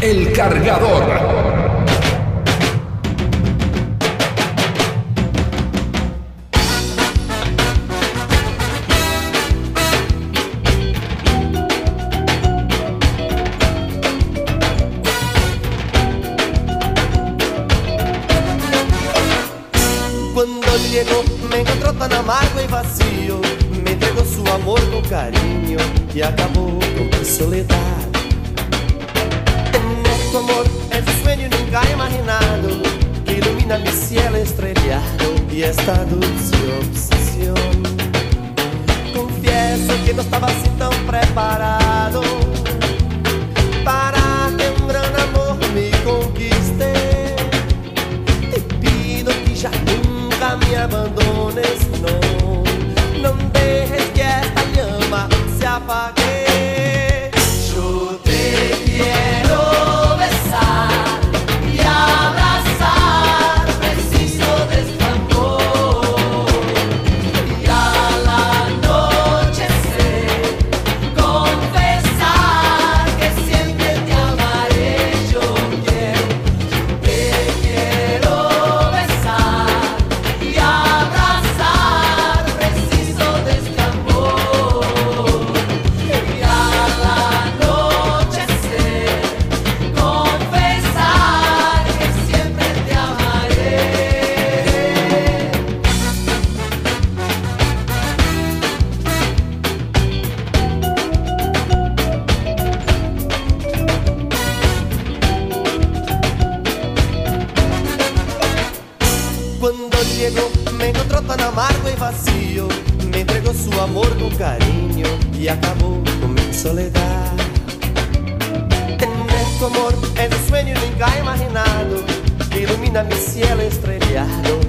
El cargador. Llegó me encontró tan amargo y vacío, me entregó su amor con cariño y acabó con mi soledad. Esta dulce obsesión. Confieso que no estaba así tan preparado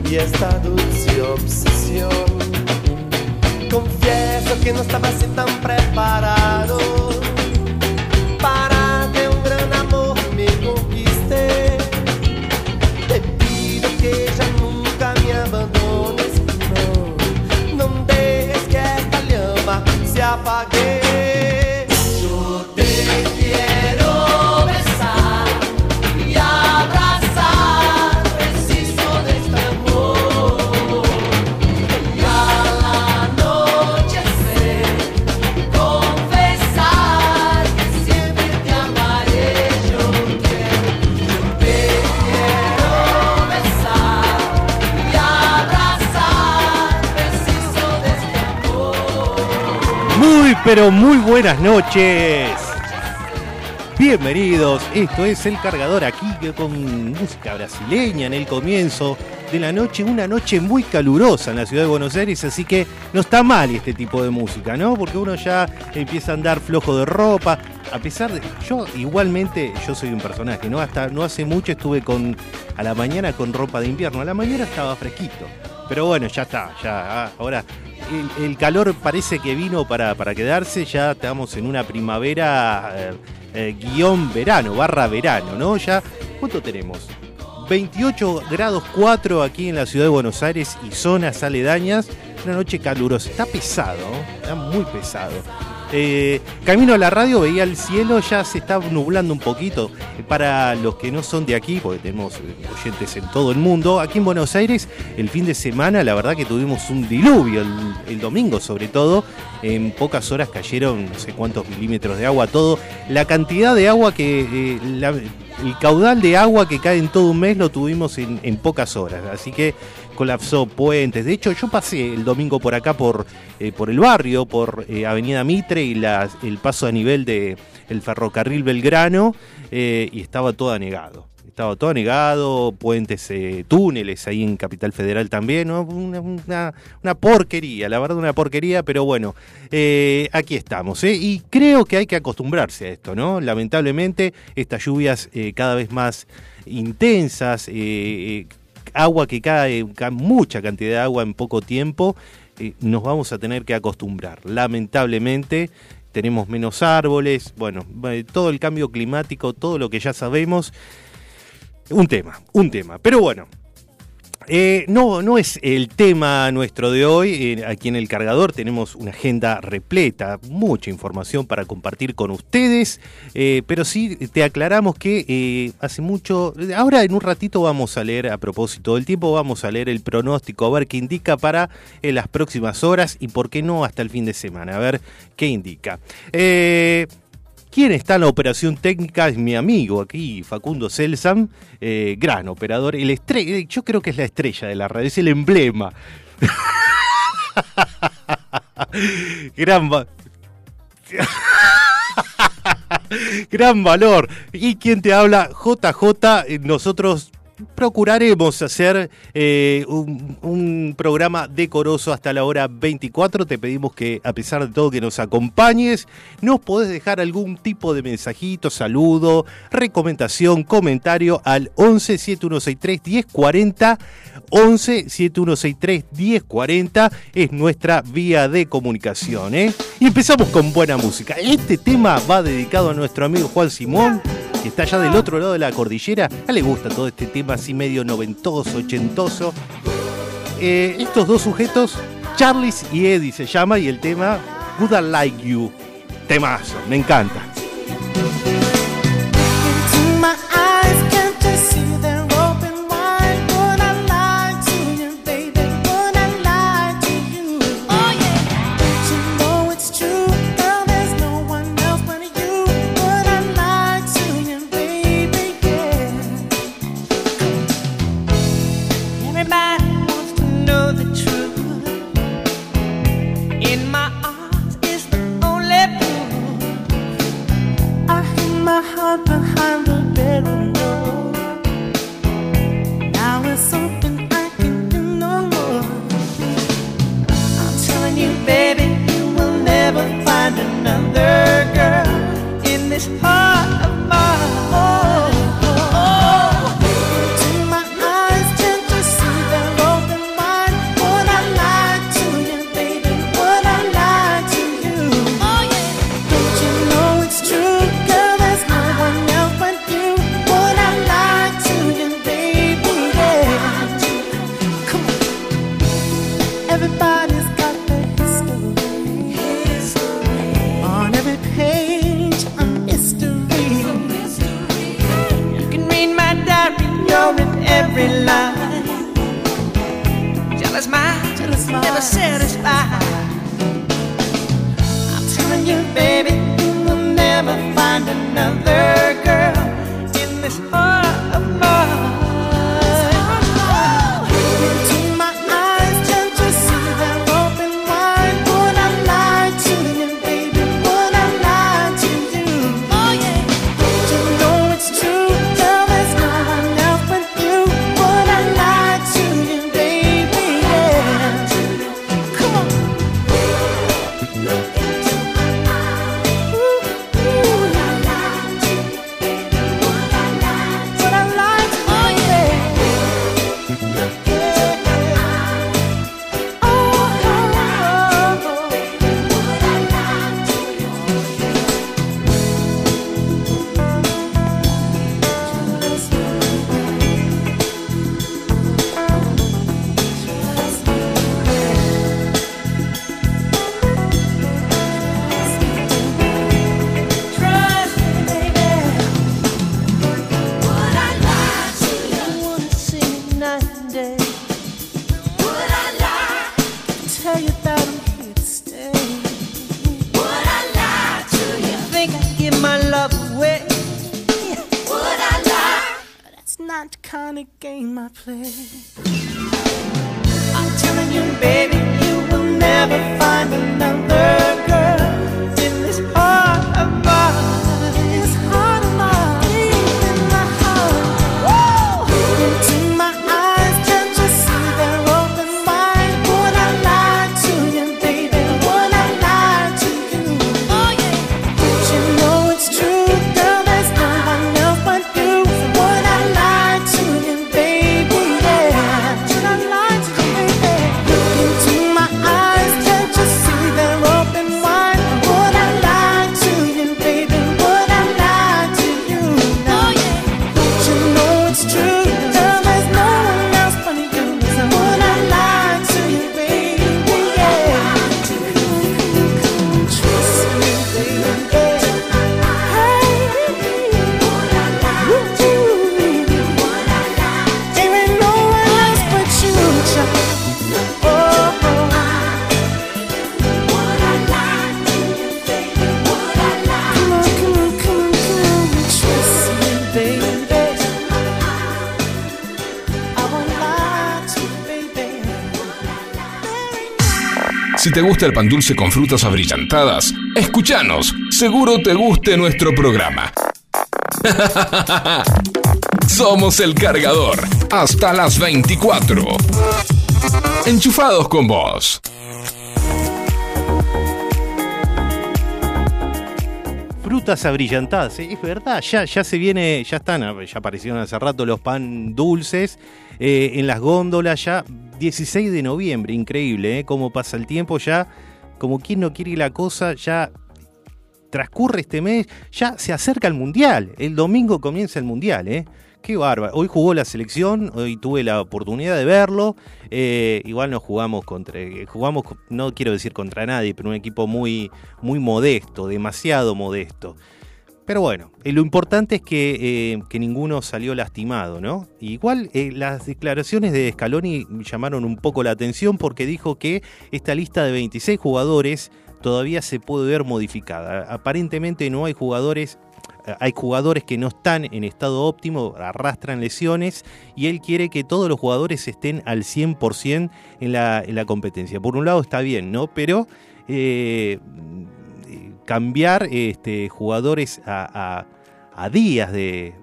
y esta dulce obsesión. Confieso que no estaba así tan preparado para que un gran amor me conquiste. Te que ya nunca me abandones, no, no dejes que esta llama se apague. Pero muy buenas noches. Bienvenidos, esto es El Cargador aquí con música brasileña en el comienzo de la noche, una noche muy calurosa en la ciudad de Buenos Aires, así que no está mal este tipo de música, ¿no? Porque uno ya empieza a andar flojo de ropa, a pesar de yo igualmente yo soy un personaje, ¿no? Hasta no hace mucho estuve con a la mañana con ropa de invierno, a la mañana estaba fresquito. Pero bueno, ya está, ya ah, ahora el, calor parece que vino para, para quedarse, ya estamos en una primavera eh, eh, guion verano, barra verano, ¿no? Ya, ¿cuánto tenemos? 28 grados 4 aquí en la ciudad de Buenos Aires y zonas aledañas. Una noche calurosa. Está pesado, está muy pesado. Eh, camino a la radio, veía el cielo, ya se está nublando un poquito. Para los que no son de aquí, porque tenemos eh, oyentes en todo el mundo, aquí en Buenos Aires, el fin de semana, la verdad que tuvimos un diluvio, el, domingo sobre todo. En pocas horas cayeron no sé cuántos milímetros de agua, todo. La cantidad de agua que. eh, el caudal de agua que cae en todo un mes lo tuvimos en pocas horas. Así que colapsó puentes. De hecho, yo pasé el domingo por acá, por, eh, por el barrio, por eh, Avenida Mitre y el paso a nivel de el ferrocarril Belgrano, eh, y estaba todo anegado. Estaba todo anegado, puentes, túneles ahí en Capital Federal también, ¿no? una, una- una porquería, la verdad una porquería, pero bueno, aquí estamos. Y creo que hay que acostumbrarse a esto, ¿no? Lamentablemente, estas lluvias cada vez más intensas, agua que cae, ca- mucha cantidad de agua en poco tiempo, eh, nos vamos a tener que acostumbrar. Lamentablemente, tenemos menos árboles, bueno, eh, todo el cambio climático, todo lo que ya sabemos, un tema, un tema. Pero bueno, Eh, no, no es el tema nuestro de hoy. Eh, aquí en el cargador tenemos una agenda repleta, mucha información para compartir con ustedes. Eh, pero sí te aclaramos que hace mucho. Ahora en un ratito vamos a leer, a propósito del tiempo, vamos a leer el pronóstico, a ver qué indica para las próximas horas y por qué no hasta el fin de semana. A ver qué indica. ¿Quién está en la operación técnica? Es mi amigo aquí, Facundo Celsam, eh, gran operador. El eh, yo creo que es la estrella de la radio, es el emblema. gran, gran valor. ¿Y quién te habla? JJ, nosotros procuraremos hacer eh, un, programa decoroso hasta la hora 24. Te pedimos que, a pesar de todo, que nos acompañes. Nos podés dejar algún tipo de mensajito, saludo, recomendación, comentario al 11 7163 1040. 11 7163 1040 es nuestra vía de comunicación. ¿eh? Y empezamos con buena música. Este tema va dedicado a nuestro amigo Juan Simón que está allá del otro lado de la cordillera, a le gusta todo este tema así medio noventoso, ochentoso. Eh, estos dos sujetos, Charles y Eddie se llama, y el tema Would I Like You. Temazo, me encanta. Te gusta el pan dulce con frutas abrillantadas, escúchanos. Seguro te guste nuestro programa. Somos el cargador. Hasta las 24. Enchufados con vos. frutas abrillantadas, es verdad, ya, ya se viene, ya están, ya aparecieron hace rato los pan dulces eh, en las góndolas, ya 16 de noviembre, increíble, ¿eh? Cómo pasa el tiempo ya, como quien no quiere la cosa, ya transcurre este mes, ya se acerca el Mundial, el domingo comienza el Mundial, ¿eh? Qué bárbaro. Hoy jugó la selección, hoy tuve la oportunidad de verlo. Eh, igual nos jugamos contra, jugamos, no quiero decir contra nadie, pero un equipo muy, muy modesto, demasiado modesto. Pero bueno, eh, lo importante es que, eh, ninguno salió lastimado, ¿no? Igual las declaraciones de Scaloni llamaron un poco la atención porque dijo que esta lista de 26 jugadores todavía se puede ver modificada. Aparentemente no hay jugadores hay jugadores que no están en estado óptimo, arrastran lesiones y él quiere que todos los jugadores estén al 100% en la, en la competencia. Por un lado está bien, ¿no? Pero eh, cambiar este, jugadores a, días de...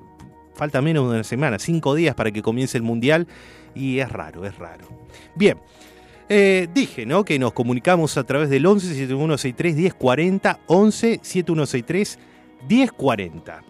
Falta menos de una semana, cinco días para que comience el Mundial y es raro, es raro. Bien. Eh, dije, ¿no? Que nos comunicamos a través del 11 7163 1040 11 7163 1040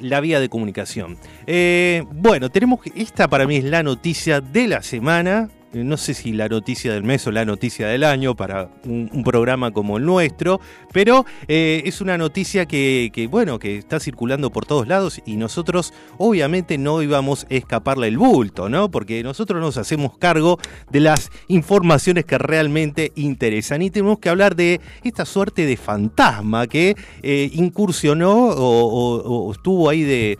la vía de comunicación. Eh, bueno, tenemos esta para mí es la noticia de la semana. Eh, no sé si la noticia del mes o la noticia del año para un, programa como el nuestro, pero eh, es una noticia que, bueno, que está circulando por todos lados y nosotros obviamente no íbamos a escaparle el bulto, ¿no? Porque nosotros nos hacemos cargo de las informaciones que realmente interesan y tenemos que hablar de esta suerte de fantasma que eh, incursionó o estuvo ahí de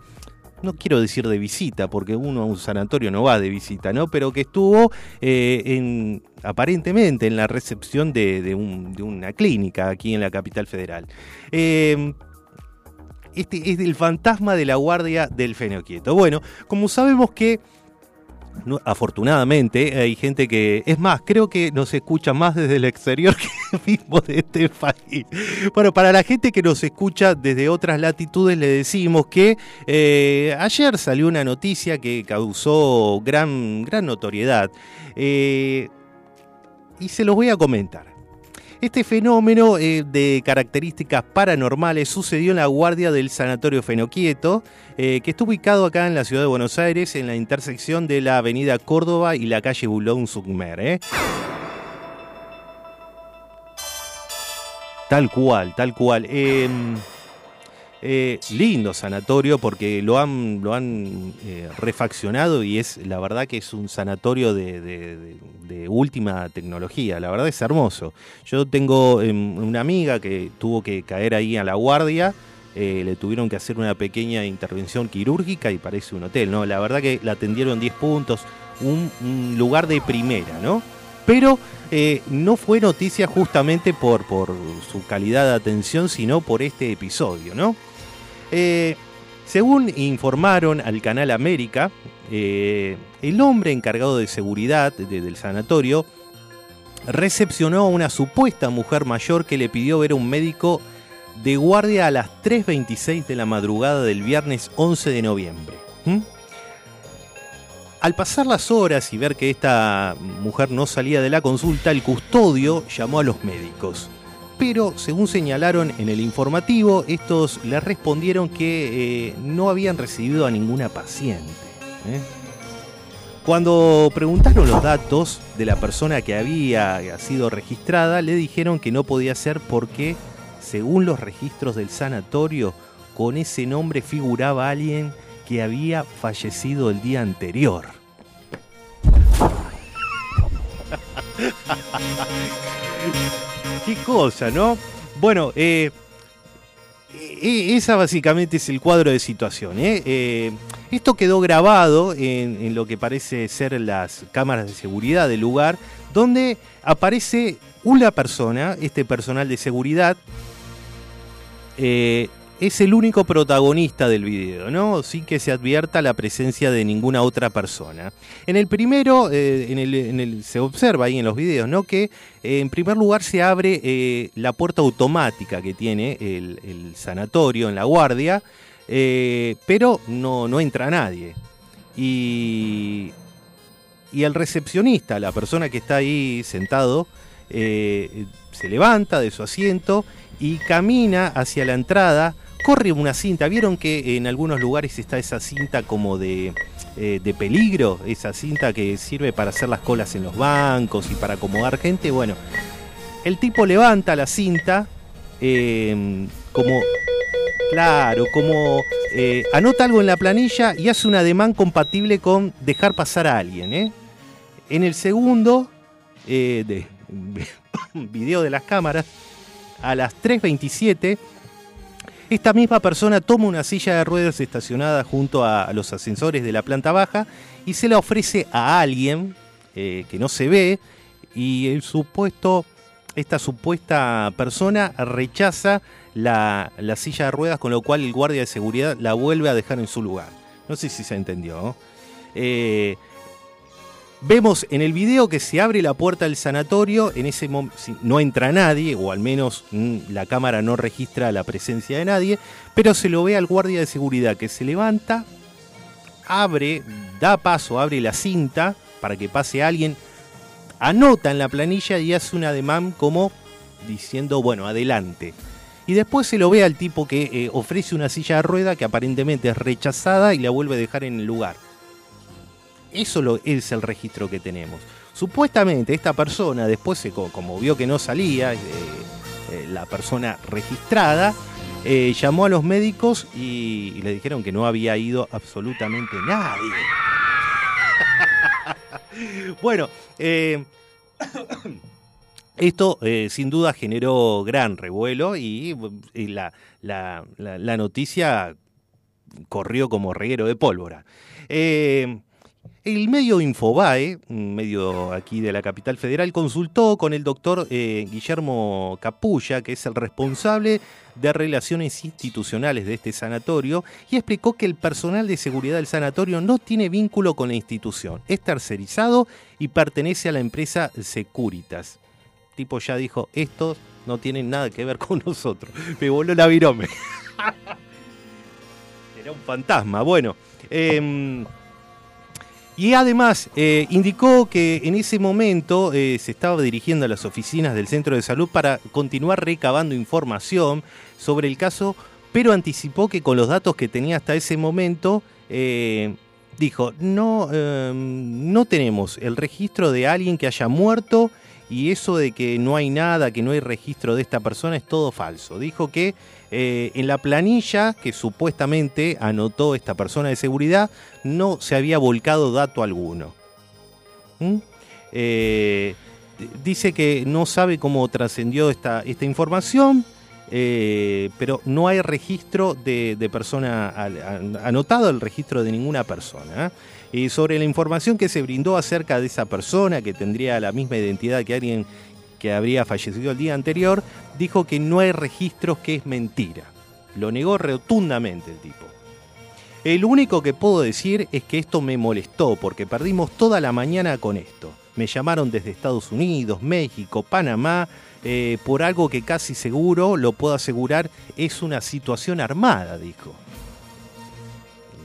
no quiero decir de visita, porque uno a un sanatorio no va de visita, ¿no? Pero que estuvo eh, en, aparentemente en la recepción de, una clínica aquí en la capital federal. Eh, este es el fantasma de la guardia del fenoquieto. Bueno, como sabemos que afortunadamente hay gente que, es más, creo que nos escucha más desde el exterior que mismo de este país. Bueno, para la gente que nos escucha desde otras latitudes le decimos que eh, ayer salió una noticia que causó gran, gran notoriedad eh, y se los voy a comentar. Este fenómeno eh, de características paranormales sucedió en la guardia del Sanatorio Fenoquieto, eh, que está ubicado acá en la ciudad de Buenos Aires, en la intersección de la avenida Córdoba y la calle Bulón Sugmer. ¿eh? Tal cual, tal cual. Eh, lindo sanatorio porque lo han, lo han eh, refaccionado y es la verdad que es un sanatorio de, última tecnología. La verdad es hermoso. Yo tengo em, una amiga que tuvo que caer ahí a la guardia. Eh, le tuvieron que hacer una pequeña intervención quirúrgica y parece un hotel, ¿no? La verdad que la atendieron 10 puntos, un, lugar de primera, ¿no? Pero no fue noticia justamente por, por su calidad de atención, sino por este episodio, ¿no? Eh, según informaron al canal América, eh, el hombre encargado de seguridad del sanatorio recepcionó a una supuesta mujer mayor que le pidió ver a un médico de guardia a las 3.26 de la madrugada del viernes 11 de noviembre. Al pasar las horas y ver que esta mujer no salía de la consulta, el custodio llamó a los médicos pero según señalaron en el informativo, estos le respondieron que eh, no habían recibido a ninguna paciente. ¿eh? Cuando preguntaron los datos de la persona que había sido registrada, le dijeron que no podía ser porque, según los registros del sanatorio, con ese nombre figuraba alguien que había fallecido el día anterior. Qué cosa, ¿no? Bueno, eh, e, esa básicamente es el cuadro de situación. ¿eh? Eh, esto quedó grabado en, lo que parece ser las cámaras de seguridad del lugar, donde aparece una persona, este personal de seguridad, es el único protagonista del video, ¿no? Sin que se advierta la presencia de ninguna otra persona. En el primero, eh, en, el, se observa ahí en los videos, ¿no? Que eh, en primer lugar se abre la puerta automática que tiene el, sanatorio en la guardia, pero no, no entra nadie. Y, y el recepcionista, la persona que está ahí sentado, se levanta de su asiento y camina hacia la entrada corre una cinta. ¿Vieron que en algunos lugares está esa cinta como de, eh, de peligro? Esa cinta que sirve para hacer las colas en los bancos y para acomodar gente. Bueno, el tipo levanta la cinta eh, como... Claro, como eh, anota algo en la planilla y hace un ademán compatible con dejar pasar a alguien. En el segundo de, video de las cámaras, a las 3.27 esta misma persona toma una silla de ruedas estacionada junto a, los ascensores de la planta baja y se la ofrece a alguien eh, que no se ve y el supuesto, esta supuesta persona rechaza la, silla de ruedas con lo cual el guardia de seguridad la vuelve a dejar en su lugar. No sé si se entendió. Eh, Vemos en el video que se abre la puerta del sanatorio, en ese momento no entra nadie, o al menos mm, la cámara no registra la presencia de nadie, pero se lo ve al guardia de seguridad que se levanta, abre, da paso, abre la cinta para que pase alguien, anota en la planilla y hace un ademán como diciendo, bueno, adelante. Y después se lo ve al tipo que eh, ofrece una silla de rueda que aparentemente es rechazada y la vuelve a dejar en el lugar. Eso es el registro que tenemos. Supuestamente esta persona después, como vio que no salía, eh, eh, la persona registrada, eh, llamó a los médicos y, le dijeron que no había ido absolutamente nadie. bueno, esto sin duda generó gran revuelo y, la, la, noticia corrió como reguero de pólvora. El medio Infobae, un medio aquí de la capital federal, consultó con el doctor eh, Guillermo Capulla, que es el responsable de relaciones institucionales de este sanatorio, y explicó que el personal de seguridad del sanatorio no tiene vínculo con la institución, es tercerizado y pertenece a la empresa Securitas. tipo ya dijo, estos no tienen nada que ver con nosotros. Me voló la virome. Era un fantasma. Bueno. Eh, y además eh, indicó que en ese momento eh, se estaba dirigiendo a las oficinas del centro de salud para continuar recabando información sobre el caso, pero anticipó que con los datos que tenía hasta ese momento, eh, dijo, no, no tenemos el registro de alguien que haya muerto y eso de que no hay nada, que no hay registro de esta persona es todo falso. Dijo que eh, en la planilla que supuestamente anotó esta persona de seguridad no se había volcado dato alguno. ¿Mm? Eh, dice que no sabe cómo trascendió esta, información, eh, pero no hay registro de, persona, anotado el registro de ninguna persona. Y sobre la información que se brindó acerca de esa persona que tendría la misma identidad que alguien que habría fallecido el día anterior, dijo que no hay registros, que es mentira. Lo negó rotundamente el tipo. El único que puedo decir es que esto me molestó porque perdimos toda la mañana con esto. Me llamaron desde Estados Unidos, México, Panamá, eh, por algo que casi seguro, lo puedo asegurar, es una situación armada, dijo.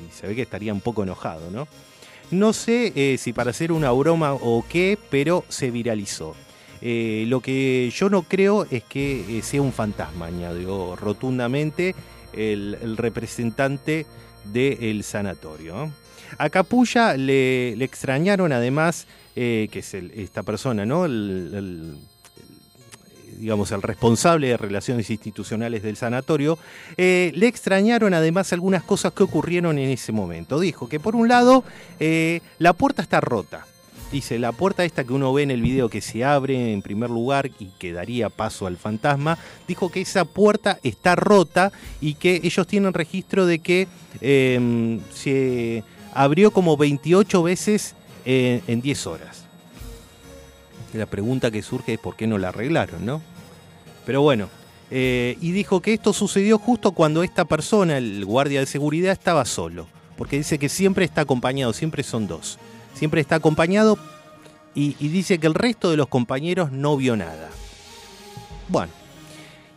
Y se ve que estaría un poco enojado, ¿no? No sé eh, si para hacer una broma o qué, pero se viralizó. Eh, lo que yo no creo es que eh, sea un fantasma, añadió rotundamente el, representante del sanatorio. A Capulla le, extrañaron además, eh, que es esta persona, ¿no? Digamos, el responsable de relaciones institucionales del sanatorio, le extrañaron además algunas cosas que ocurrieron en ese momento. Dijo que por un lado la puerta está rota, Dice, la puerta esta que uno ve en el video que se abre en primer lugar y que daría paso al fantasma, dijo que esa puerta está rota y que ellos tienen registro de que em, se abrió como 28 veces en 10 horas. La pregunta que surge es por qué no la arreglaron, ¿no? Pero bueno, eh, y dijo que esto sucedió justo cuando esta persona, el guardia de seguridad, estaba solo, porque dice que siempre está acompañado, siempre son dos, siempre está acompañado y, dice que el resto de los compañeros no vio nada. Bueno,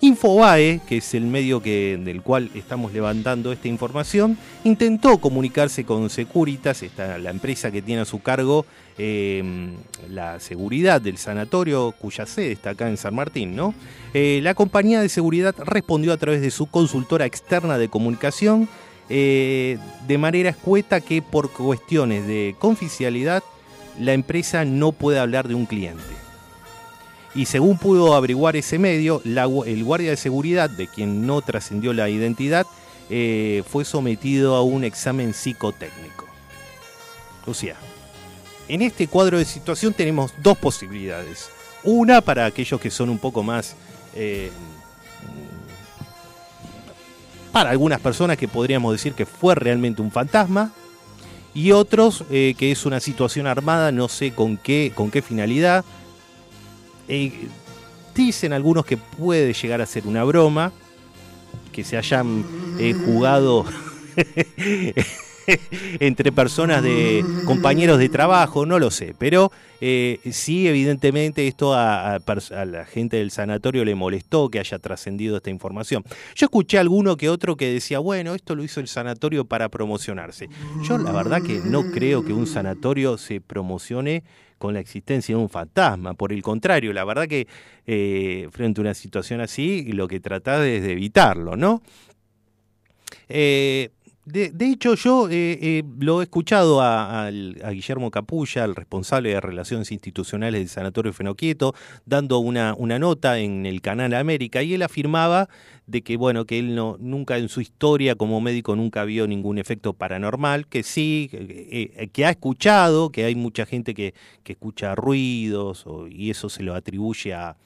Infobae, que es el medio que, del cual estamos levantando esta información, intentó comunicarse con Securitas, esta, la empresa que tiene a su cargo eh, la seguridad del sanatorio, cuya sede está acá en San Martín, ¿no? Eh, la compañía de seguridad respondió a través de su consultora externa de comunicación eh, de manera escueta que por cuestiones de confidencialidad la empresa no puede hablar de un cliente y según pudo averiguar ese medio, el guardia de seguridad, de quien no trascendió la identidad, eh, fue sometido a un examen psicotécnico. O sea, en este cuadro de situación tenemos dos posibilidades. Una para aquellos que son un poco más... Eh, para algunas personas que podríamos decir que fue realmente un fantasma, y otros eh, que es una situación armada, no sé con qué, con qué finalidad, eh, dicen algunos que puede llegar a ser una broma, que se hayan eh, jugado entre personas de compañeros de trabajo, no lo sé, pero eh, sí, evidentemente esto a, la gente del sanatorio le molestó que haya trascendido esta información. Yo escuché a alguno que otro que decía, bueno, esto lo hizo el sanatorio para promocionarse. Yo la verdad que no creo que un sanatorio se promocione con la existencia de un fantasma. Por el contrario, la verdad que eh, frente a una situación así, lo que trata es de evitarlo, ¿no? Eh, de, hecho, yo eh, eh, lo he escuchado a, Guillermo Capulla, el responsable de Relaciones Institucionales del Sanatorio Fenoquieto, dando una, una, nota en el canal América, y él afirmaba de que, bueno, que él no, nunca en su historia como médico nunca vio ningún efecto paranormal, que sí, que, eh, ha escuchado, que hay mucha gente que, que escucha ruidos, y eso se lo atribuye a,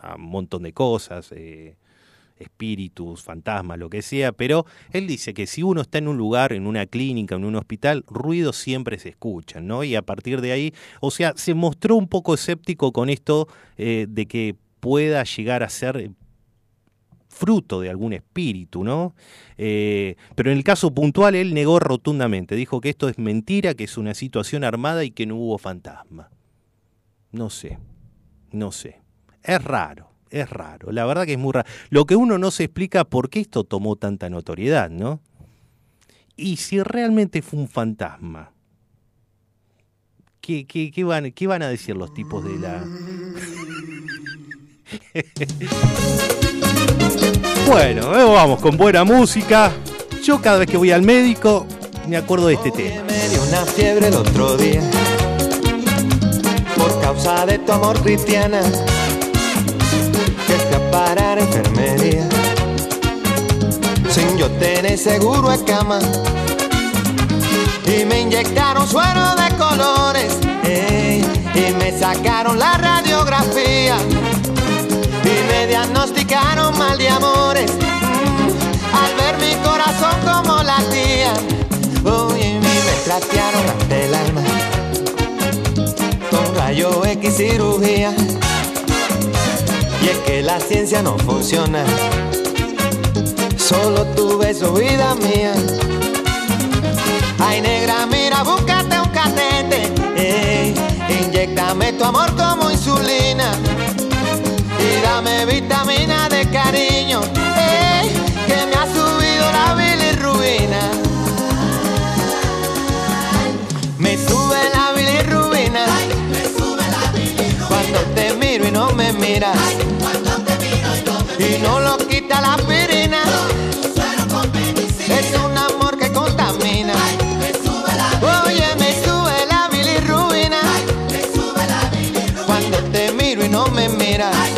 a un montón de cosas espíritus, fantasmas, lo que sea, pero él dice que si uno está en un lugar, en una clínica, en un hospital, ruidos siempre se escuchan, ¿no? Y a partir de ahí, o sea, se mostró un poco escéptico con esto eh, de que pueda llegar a ser fruto de algún espíritu, ¿no? Eh, pero en el caso puntual él negó rotundamente, dijo que esto es mentira, que es una situación armada y que no hubo fantasma. No sé, no sé. Es raro es raro, la verdad que es muy raro. Lo que uno no se explica por qué esto tomó tanta notoriedad, ¿no? Y si realmente fue un fantasma, ¿qué, qué, van, qué van a decir los tipos de la... bueno, vamos con buena música. Yo cada vez que voy al médico me acuerdo de este tema. Me dio una fiebre el otro día por causa de tu amor cristiana enfermería. Sin yo tener seguro de cama. Y me inyectaron suero de colores. y me sacaron la radiografía. Y me diagnosticaron mal de amores. Al ver mi corazón como latía. Uy, y me trastearon ante el alma. Con rayo X cirugía. Y es que la ciencia no funciona. Solo tu beso, vida mía. Ay, negra, mira, búscate un catete. Ey, inyectame tu amor como insulina. Y dame vitamina de cariño. Ey, que me ha subido la bilirrubina. Me sube la bilirrubina. me sube la bilirrubina. Cuando te miro y no me miras y no lo quita la aspirina. Es un amor que contamina. Oye, me sube la bilirrubina. Cuando te miro y no me miras.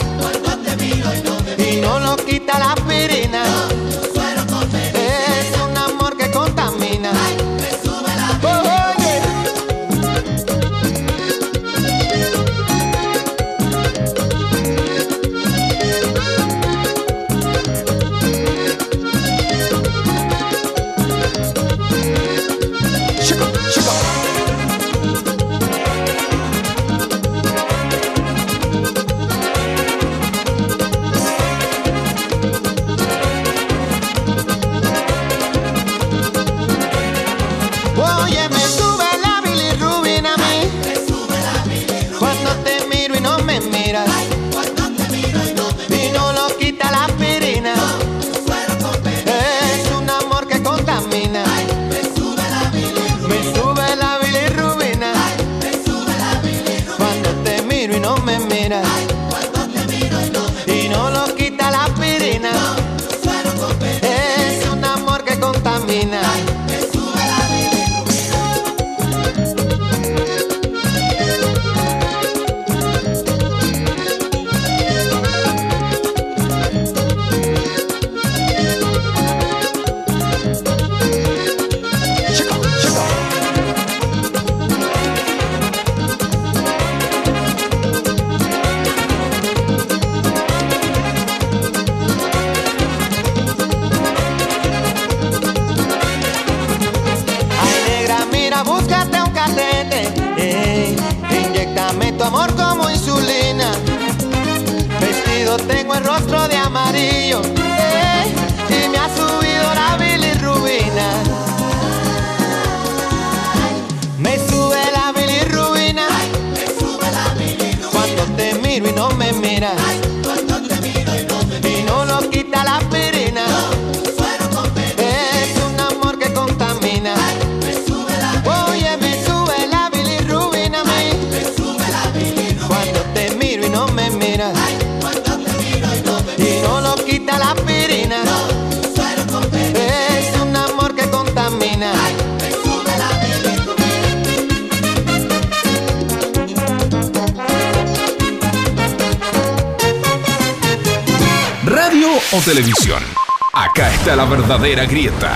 Acá está la verdadera grieta.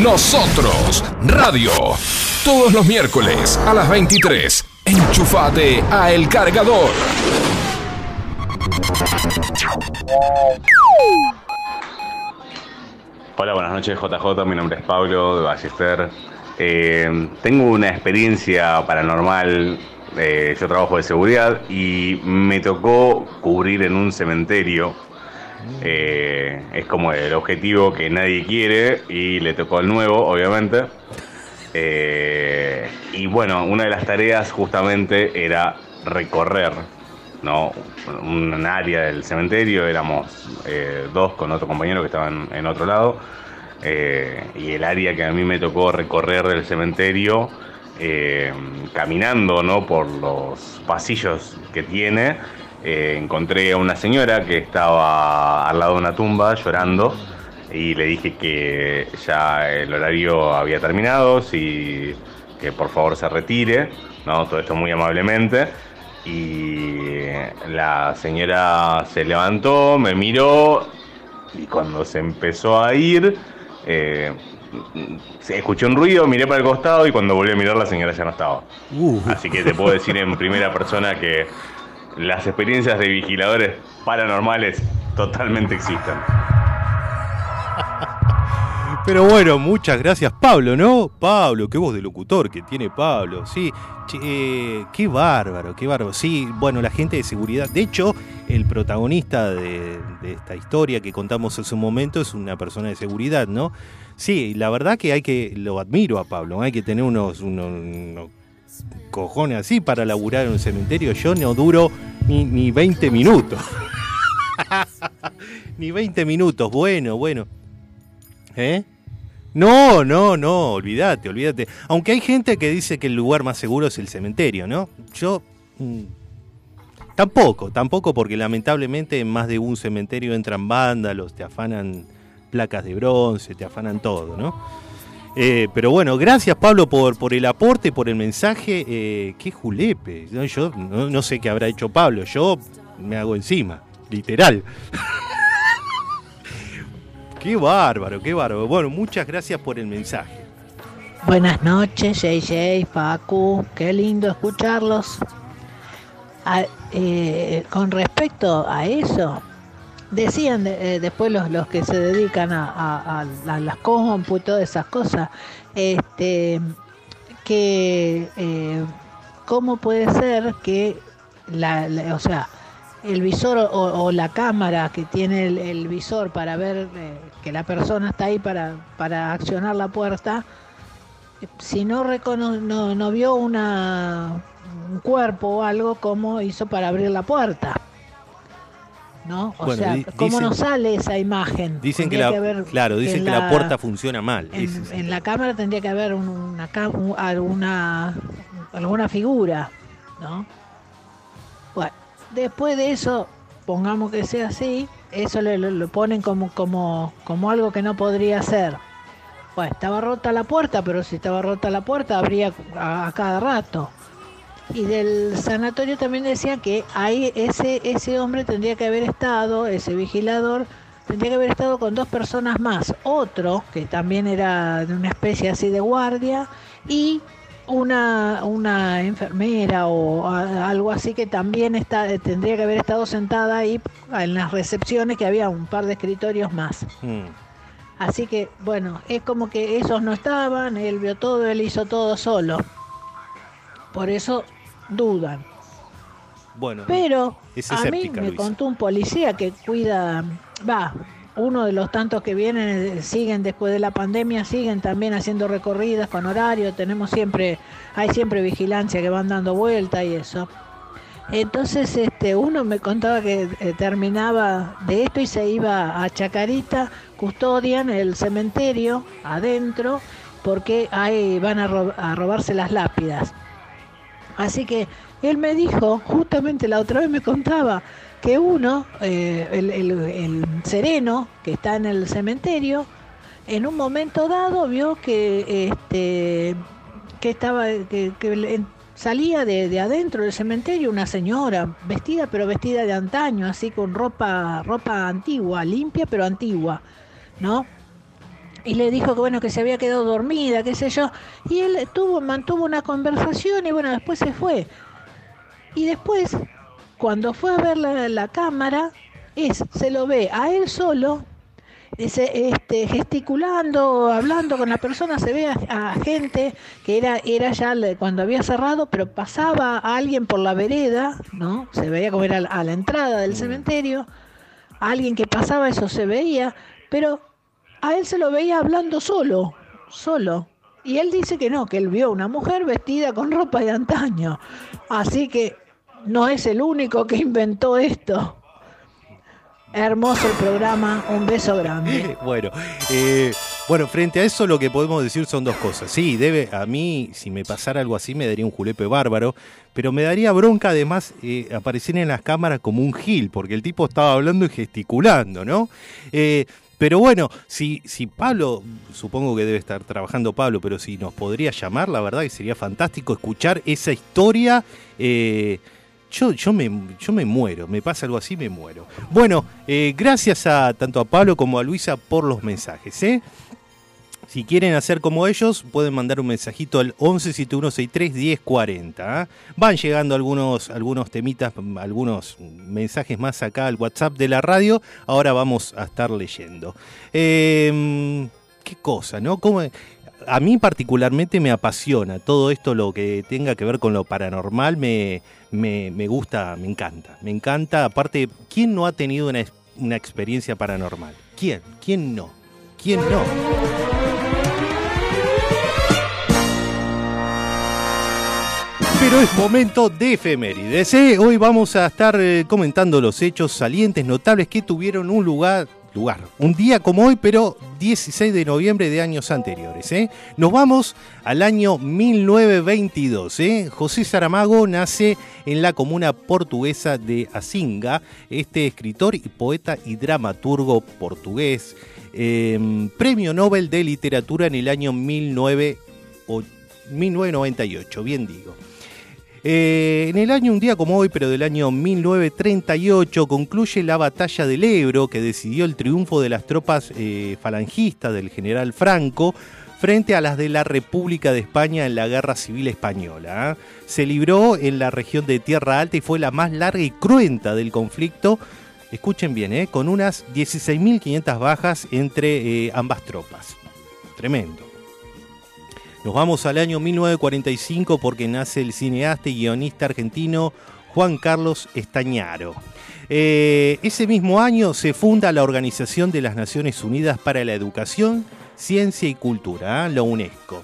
Nosotros, radio. Todos los miércoles a las 23. Enchufate a El Cargador. Hola, buenas noches JJ, mi nombre es Pablo de Ballester. Eh, tengo una experiencia paranormal, eh, yo trabajo de seguridad y me tocó cubrir en un cementerio. Eh, es como el objetivo que nadie quiere y le tocó al nuevo, obviamente. Eh, y bueno, una de las tareas justamente era recorrer ¿no? un área del cementerio, éramos eh, dos con otro compañero que estaban en otro lado, y el área que a mí me tocó recorrer del cementerio, caminando ¿no? por los pasillos que tiene, eh, encontré a una señora que estaba al lado de una tumba llorando y le dije que ya el horario había terminado, si, que por favor se retire, ¿no? todo esto muy amablemente. Y la señora se levantó, me miró y cuando se empezó a ir, eh, se escuchó un ruido, miré para el costado y cuando volví a mirar la señora ya no estaba. Uh. Así que te puedo decir en primera persona que las experiencias de vigiladores paranormales totalmente existen. Pero bueno, muchas gracias Pablo, ¿no? Pablo, qué voz de locutor que tiene Pablo, sí. Eh, qué bárbaro, qué bárbaro. Sí, bueno, la gente de seguridad. De hecho, el protagonista de, esta historia que contamos hace un momento es una persona de seguridad, ¿no? Sí, la verdad que hay que, lo admiro a Pablo, hay que tener unos, unos cojones así para laburar en un cementerio. Yo no duro ni, ni 20 minutos. ni 20 minutos, bueno, bueno. ¿Eh? No, no, no, olvídate, olvídate. Aunque hay gente que dice que el lugar más seguro es el cementerio, ¿no? Yo mm, tampoco, tampoco porque lamentablemente en más de un cementerio entran vándalos, te afanan placas de bronce, te afanan todo, ¿no? Eh, pero bueno, gracias Pablo por, por el aporte, por el mensaje. Eh, qué julepe. Yo no, sé qué habrá hecho Pablo, yo me hago encima, literal. Qué bárbaro, qué bárbaro. Bueno, muchas gracias por el mensaje. Buenas noches, JJ, Facu, qué lindo escucharlos. Eh, con respecto a eso, decían de- eh, después los, los que se dedican a, las compu y todas esas cosas, este, que eh, cómo puede ser que la, o sea, el visor o, la cámara que tiene el, el visor para ver eh, que la persona está ahí para, para accionar la puerta, si no, recono- no, no vio una, un cuerpo o algo, ¿cómo hizo para abrir la puerta? ¿No? O Bueno, sea, ¿cómo dicen- no sale esa imagen? Dicen que la, haber claro, dicen en que la puerta funciona mal. en, Ese es- en la cámara tendría que haber un- una, alguna, alguna figura, ¿no? Bueno, después de eso, pongamos que sea así, eso le, lo, lo ponen como, como, como algo que no podría ser. Bueno, estaba rota la puerta, pero si estaba rota la puerta, abría a, a cada rato. Y del sanatorio también decían que ahí ese, ese hombre tendría que haber estado, ese vigilador, tendría que haber estado con dos personas más. Otro, que también era de una especie así de guardia, y una, una enfermera o a- algo así que también está, tendría que haber estado sentada ahí en las recepciones, que había un par de escritorios más. Mm. Así que, bueno, es como que esos no estaban, él vio todo, él hizo todo solo. Por eso dudan. Bueno, Pero Es a mí me Luisa. contó un policía que cuida va, uno de los tantos que vienen, eh, siguen después de la pandemia, siguen también haciendo recorridas con horario, tenemos siempre, hay siempre vigilancia que van dando vuelta y eso. Entonces este, uno me contaba que eh, terminaba de esto y se iba a Chacarita, custodian el cementerio adentro, porque ahí van a, a robarse las lápidas. Así que él me dijo, justamente la otra vez me contaba, que uno, eh, el, sereno que está en el cementerio, en un momento dado vio que este que estaba que, salía de, adentro del cementerio una señora vestida pero vestida de antaño así con ropa ropa antigua limpia pero antigua no y le dijo que bueno que se había quedado dormida qué sé yo y él tuvo mantuvo una conversación y bueno después se fue y después cuando fue a ver la, cámara, es, se lo ve a él solo, dice, este, gesticulando, hablando con la persona, se ve a, gente que era, era ya cuando había cerrado, pero pasaba a alguien por la vereda, ¿no? Se veía como era a la entrada del cementerio, alguien que pasaba, eso se veía, pero a él se lo veía hablando solo, solo. Y él dice que no, que él vio una mujer vestida con ropa de antaño. Así que no es el único que inventó esto. Hermoso el programa, un beso grande. bueno, eh, bueno, frente a eso lo que podemos decir son dos cosas. Sí, debe, a mí, si me pasara algo así, me daría un julepe bárbaro, pero me daría bronca además eh, aparecer en las cámaras como un gil, porque el tipo estaba hablando y gesticulando, ¿no? Eh, pero bueno, si, si Pablo, supongo que debe estar trabajando Pablo, pero si nos podría llamar, la verdad que sería fantástico escuchar esa historia. Yo, yo, me, yo me muero, me pasa algo así, me muero. Bueno, eh, gracias a tanto a Pablo como a Luisa por los mensajes. ¿eh? Si quieren hacer como ellos, pueden mandar un mensajito al 117163 1040. ¿eh? Van llegando algunos, algunos temitas, algunos mensajes más acá al WhatsApp de la radio. Ahora vamos a estar leyendo. Em, qué cosa, ¿no? ¿Cómo, a mí particularmente me apasiona todo esto, lo que tenga que ver con lo paranormal, me, me, gusta, me encanta. Me encanta, aparte, ¿quién no ha tenido una, una experiencia paranormal? ¿Quién? ¿Quién no? ¿Quién no? Pero es momento de efemérides. ¿eh? Hoy vamos a estar eh, comentando los hechos salientes, notables que tuvieron un lugar lugar. Un día como hoy, pero 16 de noviembre de años anteriores. ¿eh? Nos vamos al año 1922. ¿eh? José Saramago nace en la comuna portuguesa de Asinga, este escritor y poeta y dramaturgo portugués. Em, premio Nobel de Literatura en el año 1998, bien digo. Eh, en el año, un día como hoy, pero del año 1938, concluye la batalla del Ebro, que decidió el triunfo de las tropas eh, falangistas del general Franco frente a las de la República de España en la Guerra Civil Española. ¿eh? Se libró en la región de Tierra Alta y fue la más larga y cruenta del conflicto. Escuchen bien, con unas 16.500 bajas entre ambas tropas. Tremendo. Nos vamos al año 1945 porque nace el cineasta y guionista argentino Juan Carlos Estañaro. Eh, ese mismo año se funda la Organización de las Naciones Unidas para la Educación, Ciencia y Cultura, ¿eh? la UNESCO.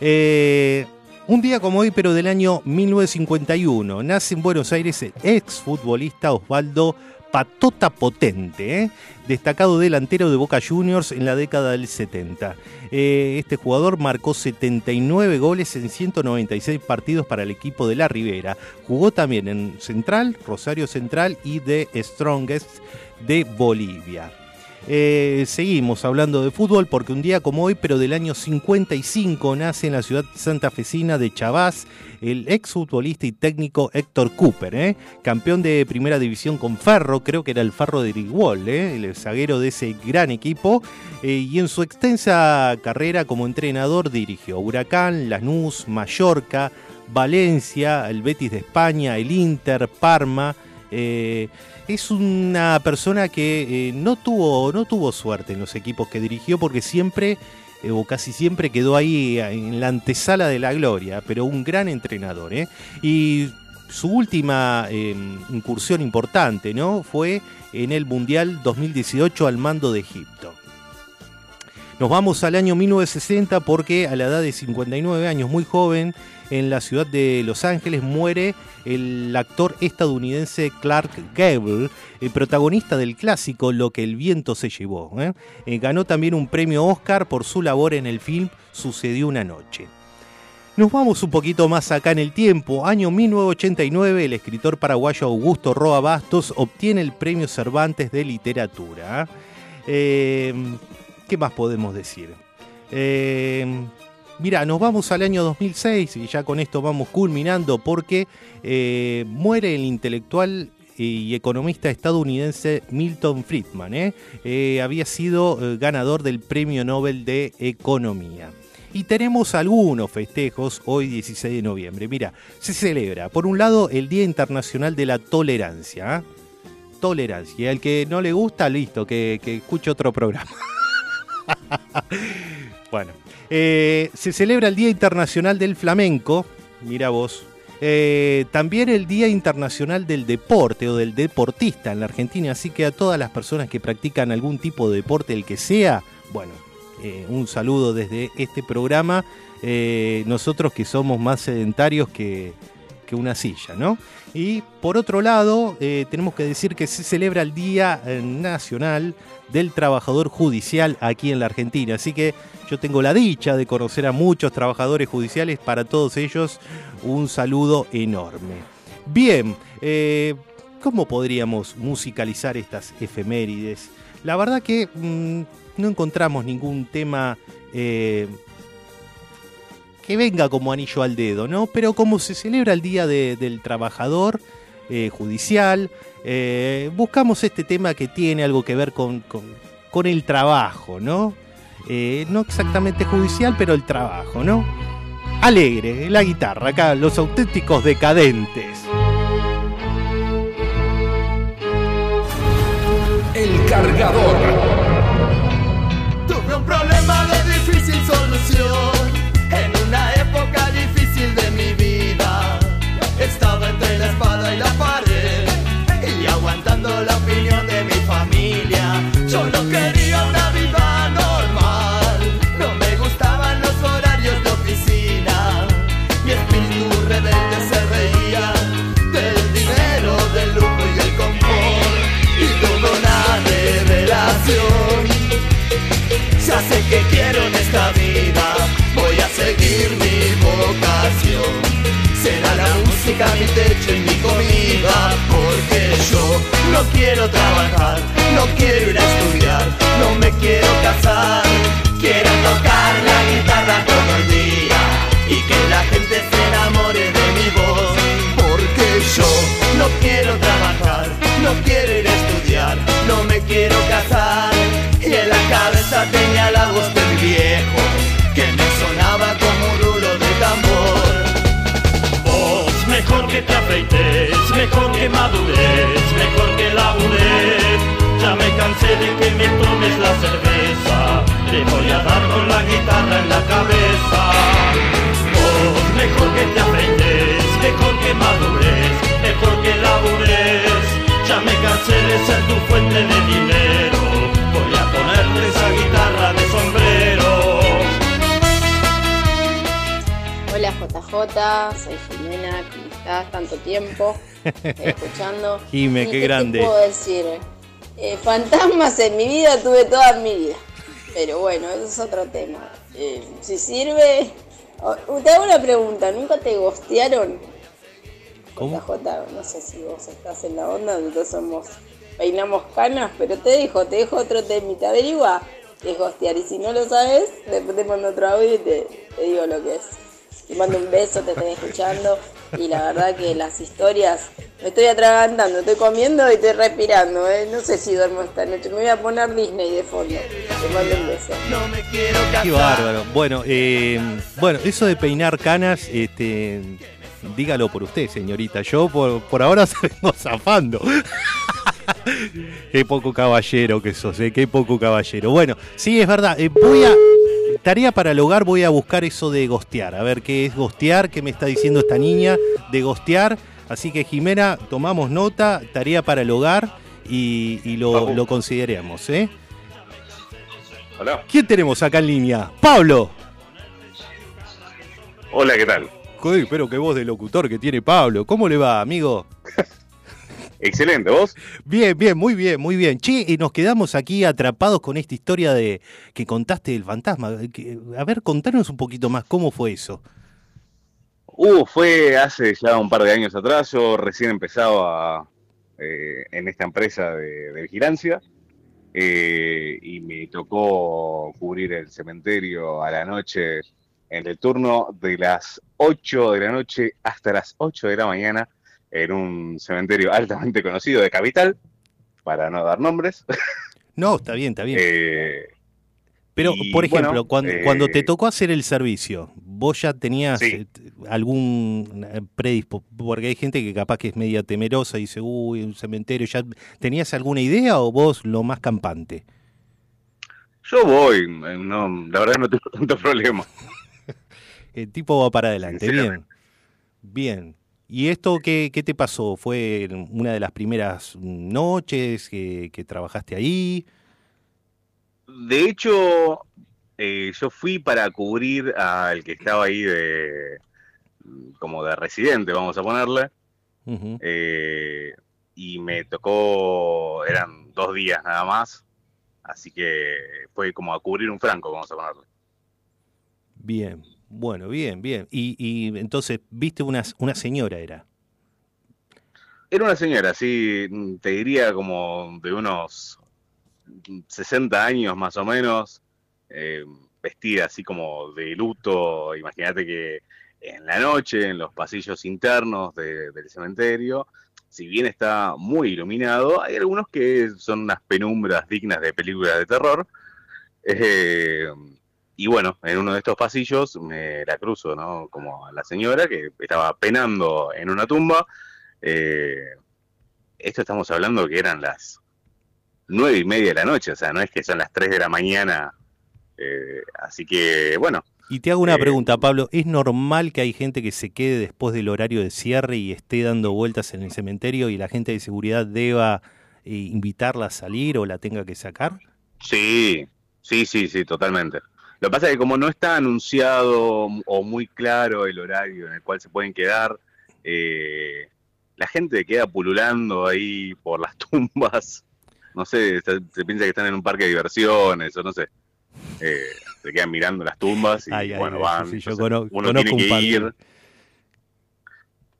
Eh, un día como hoy, pero del año 1951, nace en Buenos Aires el exfutbolista Osvaldo patota potente, ¿eh? destacado delantero de Boca Juniors en la década del 70. Eh, este jugador marcó 79 goles en 196 partidos para el equipo de la Ribera. Jugó también en Central, Rosario Central y de Strongest de Bolivia. Eh, seguimos hablando de fútbol porque un día como hoy, pero del año 55, nace en la ciudad santafesina de Chavás el exfutbolista y técnico Héctor Cooper, ¿eh? campeón de primera división con Ferro, creo que era el Ferro de Riguol, ¿eh? el zaguero de ese gran equipo, y en su extensa carrera como entrenador dirigió Huracán, Lanús, Mallorca, Valencia, el Betis de España, el Inter, Parma es una persona que eh, no, tuvo, no tuvo suerte en los equipos que dirigió porque siempre eh, o casi siempre quedó ahí en la antesala de la gloria, pero un gran entrenador. ¿eh? Y su última eh, incursión importante, ¿no? Fue en el Mundial 2018 al mando de Egipto. Nos vamos al año 1960 porque a la edad de 59 años, muy joven, en la ciudad de Los Ángeles muere el actor estadounidense Clark Gable, el protagonista del clásico Lo que el viento se llevó. ¿eh? Eh, ganó también un premio Oscar por su labor en el film Sucedió una noche. Nos vamos un poquito más acá en el tiempo. Año 1989, el escritor paraguayo Augusto Roa Bastos obtiene el premio Cervantes de Literatura. Eh, ¿Qué más podemos decir? Eh, mira, nos vamos al año 2006 y ya con esto vamos culminando porque eh, muere el intelectual y economista estadounidense Milton Friedman. ¿eh? había sido ganador del Premio Nobel de Economía. Y tenemos algunos festejos hoy 16 de noviembre. Mira, se celebra, por un lado, el Día Internacional de la Tolerancia. Tolerancia. Y al que no le gusta, listo, que, que escuche otro programa. bueno, eh, se celebra el Día Internacional del Flamenco. Mira vos. Eh, también el Día Internacional del Deporte o del Deportista en la Argentina. Así que a todas las personas que practican algún tipo de deporte, el que sea, bueno, eh, un saludo desde este programa. Nosotros que somos más sedentarios que, que, una silla, ¿no? Y por otro lado, eh, tenemos que decir que se celebra el Día Nacional del Trabajador Judicial aquí en la Argentina. Así que yo tengo la dicha de conocer a muchos trabajadores judiciales. Para todos ellos, un saludo enorme. Bien, ¿cómo podríamos musicalizar estas efemérides? La verdad que mmm, no encontramos ningún tema eh, que venga como anillo al dedo, ¿no? Pero como se celebra el Día de, del Trabajador eh, Judicial, eh, buscamos este tema que tiene algo que ver con, con, con el trabajo, ¿no? no exactamente judicial, pero el trabajo, ¿no? Alegre, la guitarra, acá los auténticos decadentes. El cargador. No quería una vida normal, no me gustaban los horarios de oficina. Mi espíritu rebelde se reía del dinero, del lujo y del confort y tuvo una revelación. Ya sé que quiero en esta vida, voy a seguir mi vocación. Será la música mi techo y mi comida, porque yo no quiero trabajar, no quiero ir a quiero tocar la guitarra todo el día y que la gente se enamore de mi voz, porque yo no quiero trabajar, no quiero ir a estudiar, no me quiero casar. Y en la cabeza tenía la ser tu fuente de dinero Voy a ponerte esa guitarra de sombrero. Hola JJ, soy Jimena, ¿cómo estás? Tanto tiempo escuchando. Jime, ¿Y qué qué grande. Te puedo decir? Eh, fantasmas en mi vida tuve toda mi vida. Pero bueno, eso es otro tema. Eh, si sirve. o- Te hago una pregunta, ¿nunca te gostearon? ¿Cómo? JJ, no sé si vos estás en la onda, nosotros somos, peinamos canas, pero te dejo, te dejo otro temita, averigua es gostear, y si no lo sabes, después te mando otro audio y te, te digo lo que es. Te mando un beso, te estoy escuchando, y la verdad que las historias, me estoy atragantando, estoy comiendo y estoy respirando, ¿eh? no sé si duermo esta noche, me voy a poner Disney de fondo, te mando un beso. No me quiero casar Qué bárbaro. Bueno, eh, bueno, eso de peinar canas, este, dígalo por usted, señorita. Yo por, por ahora se vengo zafando. Qué poco caballero que sos, eh, qué poco caballero. Bueno, sí, es verdad. eh, voy a. Tarea para el hogar, voy a buscar eso de gostear. A ver qué es gostear, qué me está diciendo esta niña de gostear. Así que Jimena, tomamos nota, tarea para el hogar y, y lo, lo consideremos, ¿eh? Hola. ¿Quién tenemos acá en línea? Pablo. Hola, ¿qué tal? Uy, pero qué voz de locutor que tiene Pablo. ¿Cómo le va, amigo? Excelente, ¿vos? Bien, bien, muy bien, muy bien. Che, y nos quedamos aquí atrapados con esta historia de que contaste del fantasma. A ver, contanos un poquito más, ¿cómo fue eso? Uh, fue hace ya un par de años atrás, yo recién empezaba eh, en esta empresa de, de vigilancia eh, y me tocó cubrir el cementerio a la noche en el turno de las 8 de la noche hasta las 8 de la mañana en un cementerio altamente conocido de Capital, para no dar nombres. No, está bien, está bien. Eh, Pero, y, por ejemplo, bueno, cuando, eh, cuando te tocó hacer el servicio, ¿vos ya tenías Sí. eh, algún eh, predispo? Porque hay gente que capaz que es media temerosa y dice, uy, un cementerio, ¿ya tenías alguna idea o vos lo más campante? yo voy, eh, no, la verdad no tengo tanto problema. El tipo va para adelante, bien. Bien. ¿Y esto qué, qué te pasó? ¿Fue una de las primeras noches que, que trabajaste ahí? De hecho, eh, yo fui para cubrir al que estaba ahí de como de residente, vamos a ponerle, eh, y me tocó, eran dos días nada más, así que fue como a cubrir un franco, vamos a ponerle. Bien, bueno, bien, bien. Y, y entonces, viste una, una señora, era. Era una señora, sí, te diría como de unos 60 años más o menos, eh, vestida así como de luto. Imagínate que en la noche, en los pasillos internos de- del cementerio, si bien está muy iluminado, hay algunos que son unas penumbras dignas de películas de terror. Eh, y bueno, en uno de estos pasillos me la cruzo, ¿no? Como a la señora que estaba penando en una tumba. Eh, esto estamos hablando que eran las nueve y media de la noche, o sea, no es que son las tres de la mañana. eh, así que, bueno, Y te hago una Eh, pregunta, Pablo. ¿Es normal que hay gente que se quede después del horario de cierre y esté dando vueltas en el cementerio y la gente de seguridad deba invitarla a salir o la tenga que sacar? sí, sí, sí, sí, totalmente. Lo que pasa es que como no está anunciado o muy claro el horario en el cual se pueden quedar, eh, la gente queda pululando ahí por las tumbas. No sé, se, se piensa que están en un parque de diversiones o no sé. Eh, se quedan mirando las tumbas y Ay, bueno, ay, van. sí, yo entonces uno tiene que ir.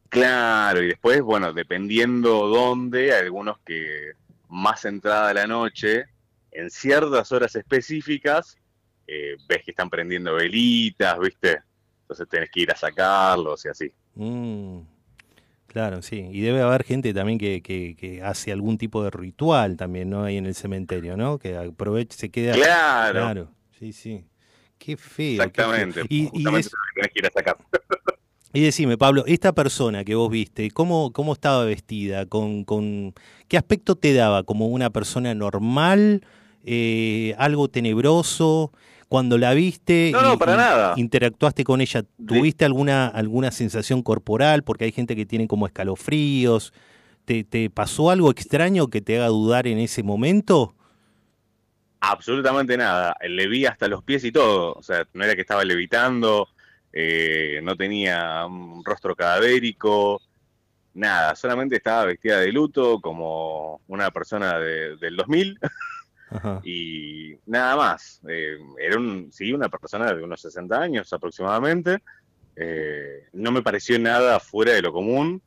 Claro, y después, bueno, dependiendo dónde, algunos que más entrada la noche, en ciertas horas específicas, eh, ves que están prendiendo velitas, ¿viste? Entonces tenés que ir a sacarlos y así. Mm, claro, sí. Y debe haber gente también que, que- que hace algún tipo de ritual también, ¿no? Ahí en el cementerio, ¿no? Que aprovecha, se queda... Claro, Claro, sí, sí. Qué feo. qué feo. exactamente. Y, y, Justamente lo que tenés que ir a sacar. y decime, Pablo, esta persona que vos viste, ¿cómo, cómo estaba vestida? ¿Con, con qué aspecto te daba? ¿Como una persona normal? Eh, ¿Algo tenebroso? Cuando la viste No, no, para nada. interactuaste con ella, ¿tuviste alguna, alguna sensación corporal? Porque hay gente que tiene como escalofríos. ¿Te, ¿Te pasó algo extraño que te haga dudar en ese momento? Absolutamente nada. Le vi hasta los pies y todo. O sea, no era que estaba levitando, eh, no tenía un rostro cadavérico, nada. Solamente estaba vestida de luto como una persona de- del 2000 Ajá. y nada más. Eh, era un, sí, una persona de unos 60 años aproximadamente. Eh, no me pareció nada fuera de lo común.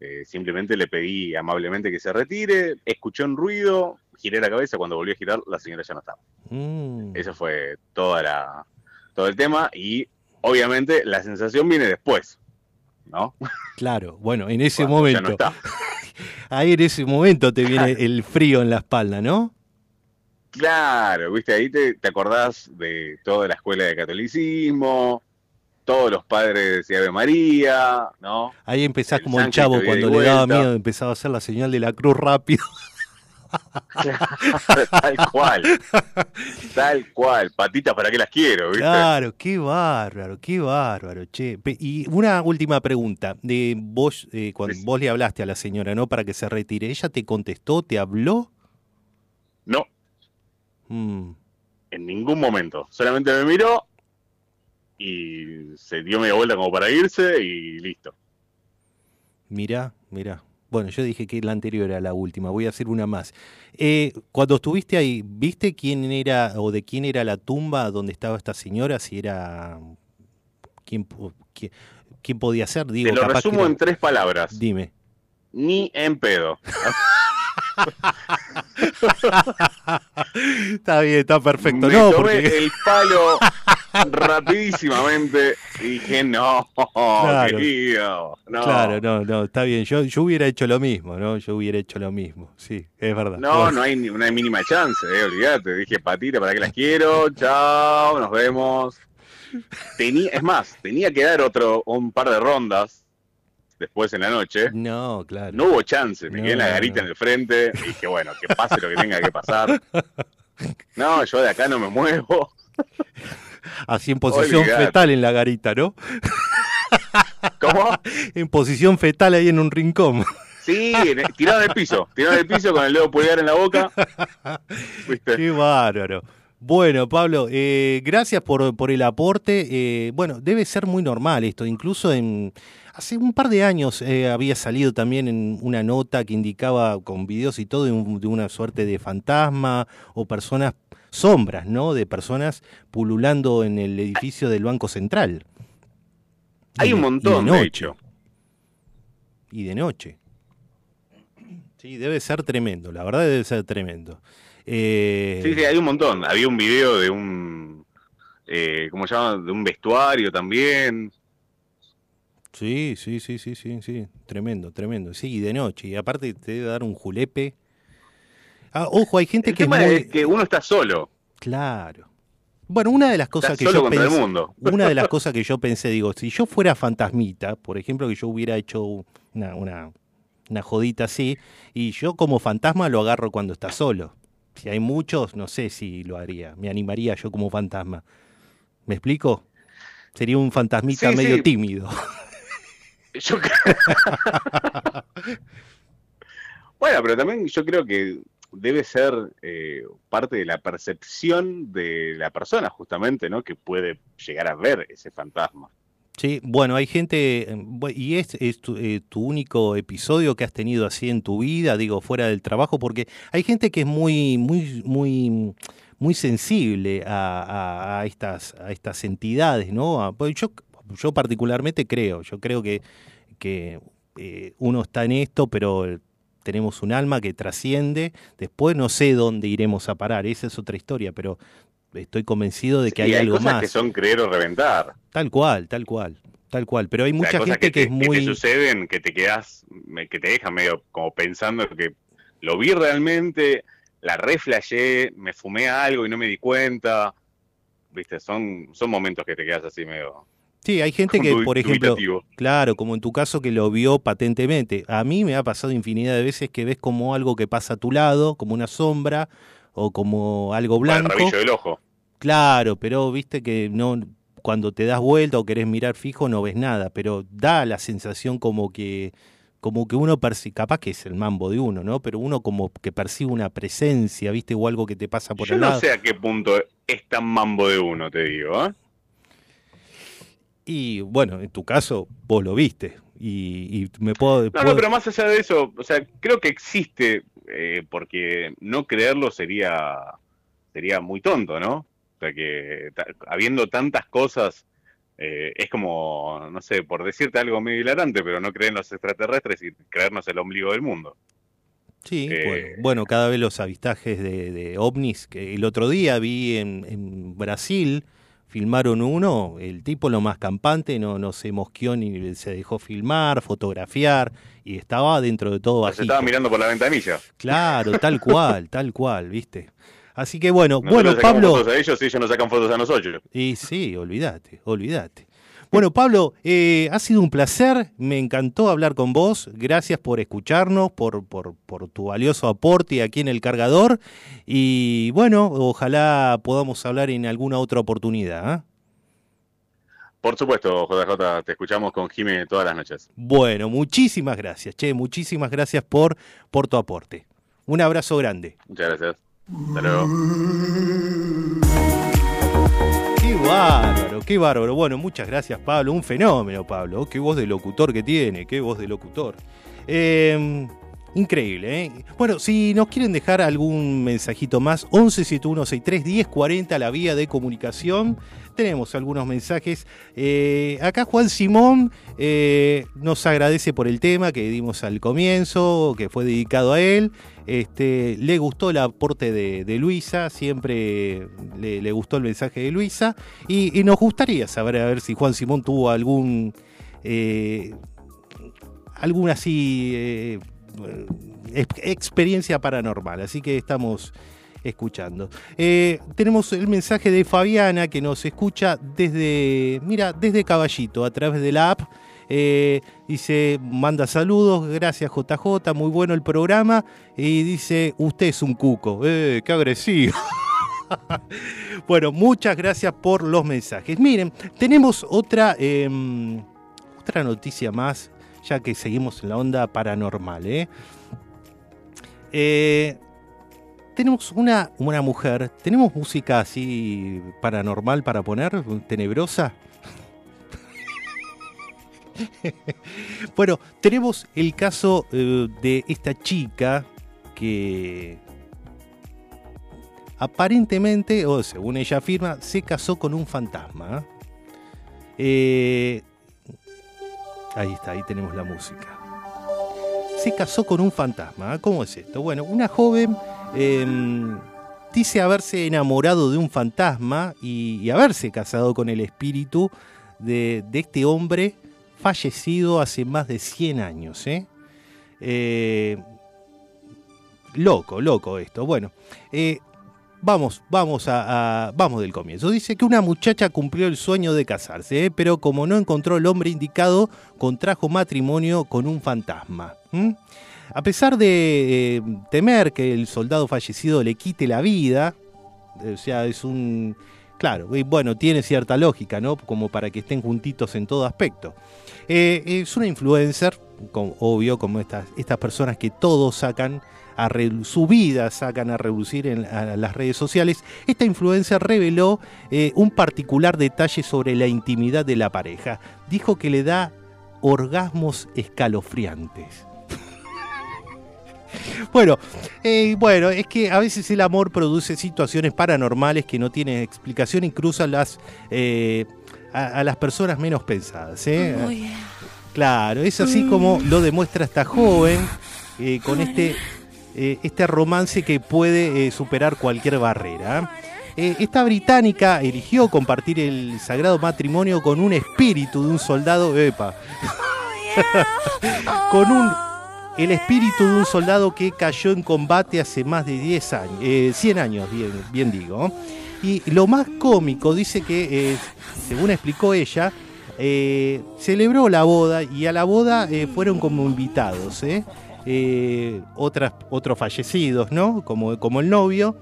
Eh, simplemente le pedí amablemente que se retire, escuchó un ruido, giré la cabeza, cuando volví a girar la señora ya no estaba. Mm. Eso fue toda la, todo el tema y obviamente la sensación viene después, ¿no? Claro, bueno, en ese Cuando ya momento, no está. ahí en ese momento te viene el frío en la espalda, ¿no? Claro, viste, ahí te, te acordás de toda la escuela de catolicismo, todos los padres de Ave María, ¿no? Ahí empezás El como el chavo cuando le daba miedo, empezaba a hacer la señal de la cruz rápido. tal cual. Tal cual. Patitas para qué las quiero, ¿viste? Claro, qué bárbaro, qué bárbaro, che. Y una última pregunta. De vos, eh, cuando Sí. vos le hablaste a la señora, ¿no? Para que se retire, ¿ella te contestó, te habló? No, Mm, en ningún momento. Solamente me miró y se dio media vuelta como para irse y listo. mirá, mirá. Bueno, yo dije que la anterior era la última, voy a hacer una más. Eh, cuando estuviste ahí, ¿viste quién era o de quién era la tumba donde estaba esta señora? Si era... ¿Quién, po- quién, quién podía ser? Digo, Te lo capaz que resumo era- en tres palabras. Dime. Ni en pedo. está bien, está perfecto. Me no, tomé porque... el palo rapidísimamente y dije, no, Claro. querido, no. Claro, no, no, está bien. Yo, yo hubiera hecho lo mismo, ¿no? Yo hubiera hecho lo mismo. Sí, es verdad. No, no hay ni una mínima chance, eh, olvídate. Dije, patita, ¿para qué las quiero? Chao, nos vemos. Tenía, es más, tenía que dar otro, un par de rondas después en la noche. No, claro. No hubo chance, me No, quedé en la garita no. en el frente y dije, bueno, que pase lo que tenga que pasar. No, yo de acá no me muevo. Así en posición fetal en la garita, ¿no? ¿Cómo? En posición fetal ahí en un rincón. Sí, tirado en el piso, tirado en el piso con el dedo pulgar en la boca. ¿Viste? Qué bárbaro. Bueno, Pablo, eh, gracias por, por el aporte. Eh, bueno, debe ser muy normal esto. Incluso en hace un par de años eh, había salido también en una nota que indicaba con videos y todo de, un- de una suerte de fantasma o personas sombras, ¿no? De personas pululando en el edificio del Banco Central. Hay un de- montón, de de noche. hecho. Y de noche. Sí, debe ser tremendo. La verdad debe ser tremendo. Eh, Sí, sí, hay un montón. Había un video de un, eh, ¿cómo se llama? De un vestuario también. Sí, sí, sí, sí, sí, sí, tremendo, tremendo. Sí, y de noche, y aparte te debe dar un julepe. Ah, ojo, hay gente El que es tema muy... es que uno está solo, Claro. Bueno, una de las cosas está que solo yo pensé, el mundo. una de las cosas que yo pensé, digo, si yo fuera fantasmita, por ejemplo, que yo hubiera hecho una, una, una jodita así, y yo como fantasma lo agarro cuando está solo. Si hay muchos, no sé si lo haría, me animaría yo como fantasma. ¿Me explico? Sería un fantasmita Sí, medio sí. tímido. Yo creo- bueno, pero también yo creo que debe ser eh, parte de la percepción de la persona, justamente, ¿no? Que puede llegar a ver ese fantasma. Sí, bueno, hay gente, eh, y es, es tu, eh, tu único episodio que has tenido así en tu vida, digo, fuera del trabajo, porque hay gente que es muy, muy, muy, muy sensible a, a- a estas, a estas entidades, ¿no? A- pues yo, yo particularmente creo, yo creo que, que eh, uno está en esto, pero tenemos un alma que trasciende. Después no sé dónde iremos a parar, esa es otra historia, pero estoy convencido de que Sí, hay, algo cosas más. que son creer o reventar. Tal cual, tal cual, tal cual. Pero hay O sea, mucha gente que, te, es que muy... te suceden, que te quedas, que te dejan medio como pensando que lo vi realmente, la reflashé, me fumé algo y no me di cuenta. Viste, son, son momentos que te quedas así medio. Sí, hay gente que, por ejemplo, dubitativo. claro, como en tu caso que lo vio patentemente. A mí me ha pasado infinidad de veces que ves como algo que pasa a tu lado, como una sombra o como algo Para el blanco. rabillo del ojo. Claro, pero viste que no cuando te das vuelta o querés mirar fijo no ves nada, pero da la sensación como que como que uno percibe, capaz que es el mambo de uno, ¿no? Pero uno como que percibe una presencia, ¿viste? O algo que te pasa por Yo el no lado. sé a qué punto es tan mambo de uno, te digo. ¿eh? Y bueno, en tu caso, vos lo viste. Y, y me puedo. No, puedo- no, pero más allá de eso, o sea, creo que existe, eh, porque no creerlo sería, sería muy tonto, ¿no? O sea, que habiendo tantas cosas, eh, es como, no sé, por decirte algo medio hilarante, pero no creer en los extraterrestres y creernos el ombligo del mundo. Sí, eh, bueno, bueno, cada vez los avistajes de, de ovnis, que el otro día vi en, en Brasil, filmaron uno, el tipo lo más campante, no, no se mosqueó ni se dejó filmar, fotografiar, y estaba dentro de todo Se bajito. estaba mirando por la ventanilla. Claro, tal cual, tal cual, ¿viste? Así que bueno, Nosotros bueno, Pablo. fotos a ellos y ellos nos sacan fotos a nosotros. Y sí, olvídate, olvídate. Bueno, Pablo, eh, ha sido un placer, me encantó hablar con vos, gracias por escucharnos, por, por, por tu valioso aporte aquí en el cargador y bueno, ojalá podamos hablar en alguna otra oportunidad. ¿ah? Por supuesto, JJ, te escuchamos con Jime todas las noches. Bueno, muchísimas gracias, che, muchísimas gracias por, por tu aporte. Un abrazo grande. Muchas gracias. Hasta luego. Qué bárbaro, qué bárbaro. Bueno, muchas gracias, Pablo. Un fenómeno, Pablo. Qué voz de locutor que tiene, qué voz de locutor. Eh, increíble, ¿eh? Bueno, si nos quieren dejar algún mensajito más, 1171631040, la vía de comunicación. Tenemos algunos mensajes. Eh, acá Juan Simón eh, nos agradece por el tema que dimos al comienzo, que fue dedicado a él. Este, le gustó el aporte de, Luisa, siempre le, gustó el mensaje de Luisa. Y, y, nos gustaría saber a ver si Juan Simón tuvo algún. Eh, alguna así. Eh, experiencia paranormal. Así que estamos escuchando. Eh, tenemos el mensaje de Fabiana que nos escucha desde, mira, desde Caballito, a través de la app. Eh, dice, manda saludos, gracias JJ, muy bueno el programa. Y dice, usted es un cuco. Eh, qué agresivo. bueno, muchas gracias por los mensajes. Miren, tenemos otra, eh, otra noticia más, ya que seguimos en la onda paranormal. ¿eh? Eh, tenemos una, una mujer, tenemos música así paranormal para poner, tenebrosa. bueno, tenemos el caso eh, de esta chica que aparentemente, o según ella afirma, se casó con un fantasma. Eh, ahí está, ahí tenemos la música. Se casó con un fantasma. ¿Cómo es esto? Bueno, una joven eh, dice haberse enamorado de un fantasma y, haberse casado con el espíritu de, este hombre fallecido hace más de 100 años. ¿eh? Eh, loco, loco esto. Bueno, eh, vamos, vamos, a, vamos del comienzo. Dice que una muchacha cumplió el sueño de casarse, pero como no encontró el hombre indicado, contrajo matrimonio con un fantasma. A pesar de eh, temer que el soldado fallecido le quite la vida, o sea, es un... Claro, y bueno, tiene cierta lógica, ¿no? Como para que estén juntitos en todo aspecto. Eh, es una influencer, obvio, como estas, personas que todos sacan a su vida sacan a reducir en las redes sociales, esta influencer reveló eh, un particular detalle sobre la intimidad de la pareja. Dijo que le da orgasmos escalofriantes. Bueno, eh, bueno, es que a veces el amor produce situaciones paranormales que no tienen explicación y cruzan las, eh, a, a, las personas menos pensadas. ¿eh? Oh, yeah. Claro, es así como lo demuestra esta joven eh, con este, este romance que puede superar cualquier barrera. esta británica eligió compartir el sagrado matrimonio con un espíritu de un soldado, epa, con un el espíritu de un soldado que cayó en combate hace más de 10 años, eh, 100 años, bien, bien, digo. Y lo más cómico, dice que, eh, según explicó ella, eh, celebró la boda y a la boda eh, fueron como invitados, Otras, otros fallecidos, ¿no? Como, como el novio.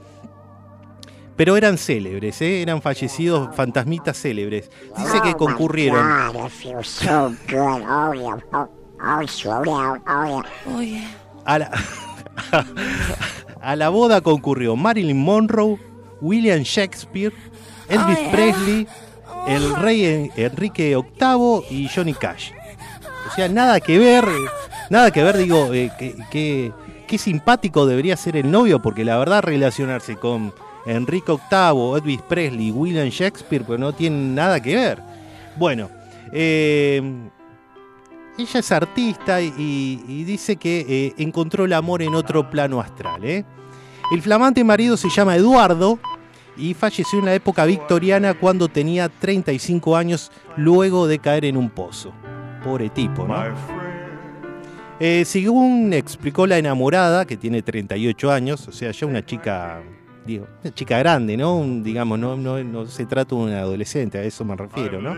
Pero eran célebres, eran fallecidos fantasmitas célebres. Dice que concurrieron. A la, a la boda concurrió Marilyn Monroe, William Shakespeare, Elvis oh, yeah. Presley, el rey Enrique VIII y Johnny Cash. O sea, nada que ver, nada que ver, digo, eh, que, que, qué simpático debería ser el novio, porque la verdad relacionarse con Enrique VIII, Elvis Presley William Shakespeare, pues no tienen nada que ver. Bueno, eh, ella es artista y, dice que eh, encontró el amor en otro plano astral. ¿eh? El flamante marido se llama Eduardo y falleció en la época victoriana cuando tenía 35 años luego de caer en un pozo. Pobre tipo, ¿no? Eh, según explicó la enamorada, que tiene 38 años, o sea, ya una chica, digo, una chica grande, ¿no? Digamos, no, no, no se trata de un adolescente, a eso me refiero, ¿no?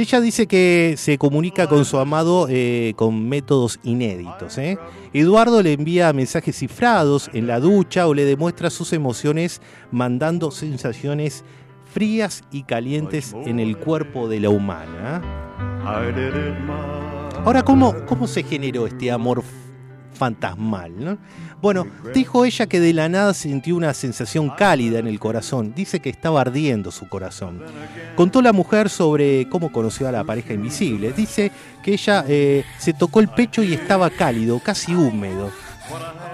Ella dice que se comunica con su amado eh, con métodos inéditos. ¿eh? Eduardo le envía mensajes cifrados en la ducha o le demuestra sus emociones mandando sensaciones frías y calientes en el cuerpo de la humana. Ahora, ¿cómo, cómo se generó este amor fantasmal? ¿no? Bueno, dijo ella que de la nada sintió una sensación cálida en el corazón. Dice que estaba ardiendo su corazón. Contó la mujer sobre cómo conoció a la pareja invisible. Dice que ella eh, se tocó el pecho y estaba cálido, casi húmedo.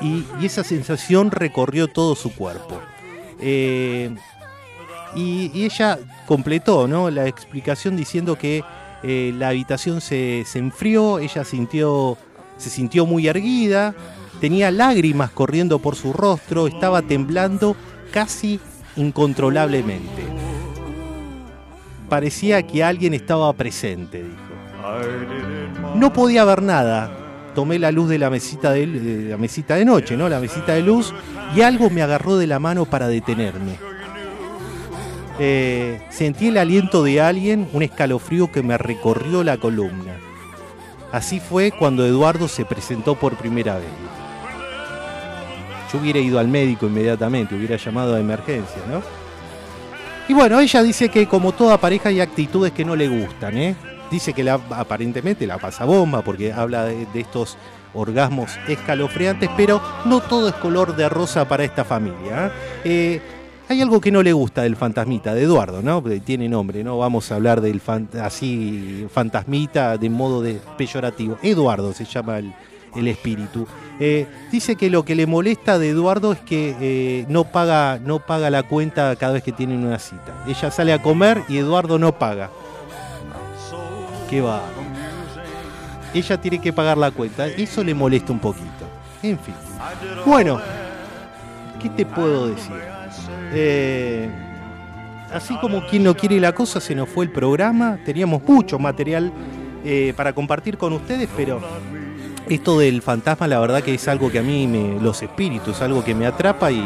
Y, esa sensación recorrió todo su cuerpo. Eh, y, ella completó la explicación diciendo que eh, la habitación se enfrió, ella sintió, se sintió muy erguida, tenía lágrimas corriendo por su rostro, estaba temblando casi incontrolablemente. Parecía que alguien estaba presente, dijo. No podía ver nada. Tomé la luz de la mesita de, la mesita de noche, ¿no? La mesita de luz y algo me agarró de la mano para detenerme. Eh, sentí el aliento de alguien, un escalofrío que me recorrió la columna. Así fue cuando Eduardo se presentó por primera vez. Yo hubiera ido al médico inmediatamente, hubiera llamado a emergencia, ¿no? Y bueno, ella dice que como toda pareja hay actitudes que no le gustan, ¿eh? Dice que aparentemente la pasa bomba porque habla de, de estos orgasmos escalofriantes, pero no todo es color de rosa para esta familia. ¿eh? Eh, hay algo que no le gusta del fantasmita, de Eduardo, ¿no? Tiene nombre, ¿no? Vamos a hablar del así fantasmita de modo de peyorativo. Eduardo se llama el, el espíritu. Eh, dice que lo que le molesta de Eduardo es que eh, no, paga, no paga la cuenta cada vez que tienen una cita. Ella sale a comer y Eduardo no paga. ¿Qué va? Ella tiene que pagar la cuenta. Eso le molesta un poquito. En fin. Bueno, ¿qué te puedo decir? Eh, así como quien no quiere la cosa, se nos fue el programa. Teníamos mucho material eh, para compartir con ustedes, pero esto del fantasma, la verdad que es algo que a mí, me, los espíritus, algo que me atrapa y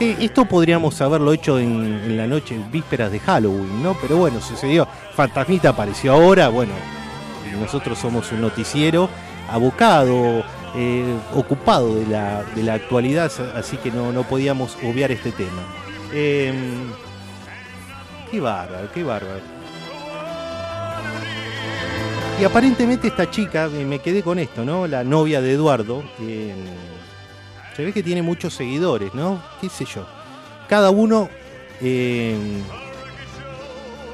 eh, esto podríamos haberlo hecho en, la noche, en vísperas de Halloween, ¿no? Pero bueno, sucedió. Fantasmita apareció ahora, bueno, nosotros somos un noticiero abocado, ocupado de la, actualidad, así que no podíamos obviar este tema. Eh, qué bárbaro, qué bárbaro. Y aparentemente esta chica, me quedé con esto, ¿no? La novia de Eduardo, eh, se ve que tiene muchos seguidores, ¿no? ¿Qué sé yo? Cada uno, eh,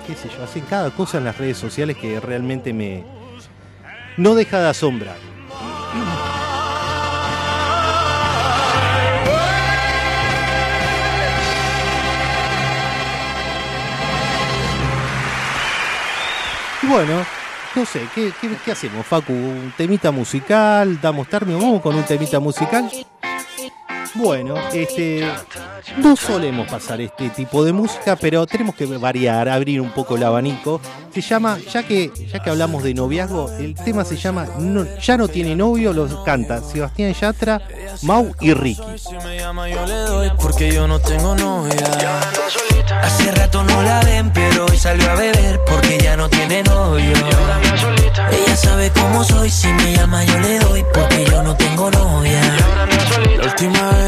qué sé yo, hacen cada cosa en las redes sociales que realmente me... No deja de asombrar. Bueno, no sé, ¿qué, qué, hacemos, Facu? ¿Un temita musical? ¿Damos término? ¿Vamos con un temita musical? Bueno, este, no solemos pasar este tipo de música, pero tenemos que variar, abrir un poco el abanico. Se llama, ya que, ya que hablamos de noviazgo, el tema se llama no- Ya no tiene novio, lo canta Sebastián Yatra, Mau y Ricky. Si me llama yo le doy porque yo no tengo novia. Hace rato no la ven, pero hoy salió a beber porque ya no tiene novio. Ella sabe cómo soy, si me llama yo le doy porque yo no tengo novia. La última vez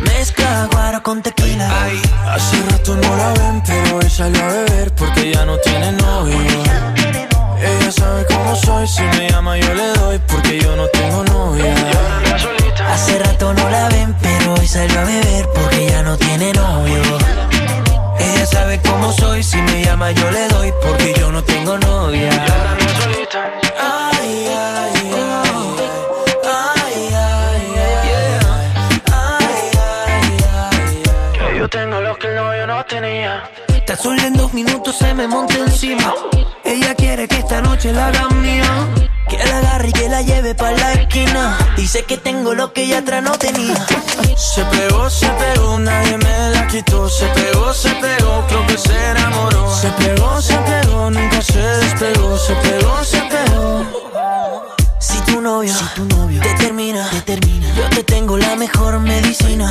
mezcla guaro con tequila. Hace rato no la ven, pero hoy salió a beber porque ya no tiene novio. Ella sabe cómo soy, si me llama yo le doy porque yo no tengo novia. Hace rato no la ven, pero hoy salió a beber porque ya no tiene novio. Ella sabe cómo soy, si me llama yo le doy porque minutos se me monta encima. Ella quiere que esta noche la haga mía. agarre y que la lleve para la esquina. Dice que tengo lo que ella atrás no tenía. Se pegó, se pegó, nadie me la quitó. Se pegó, se pegó, creo que se enamoró. Se pegó, se pegó, nunca se despegó. Se pegó, se pegó. Si tu novio, si tu novio te termina, te termina, yo te tengo la mejor medicina.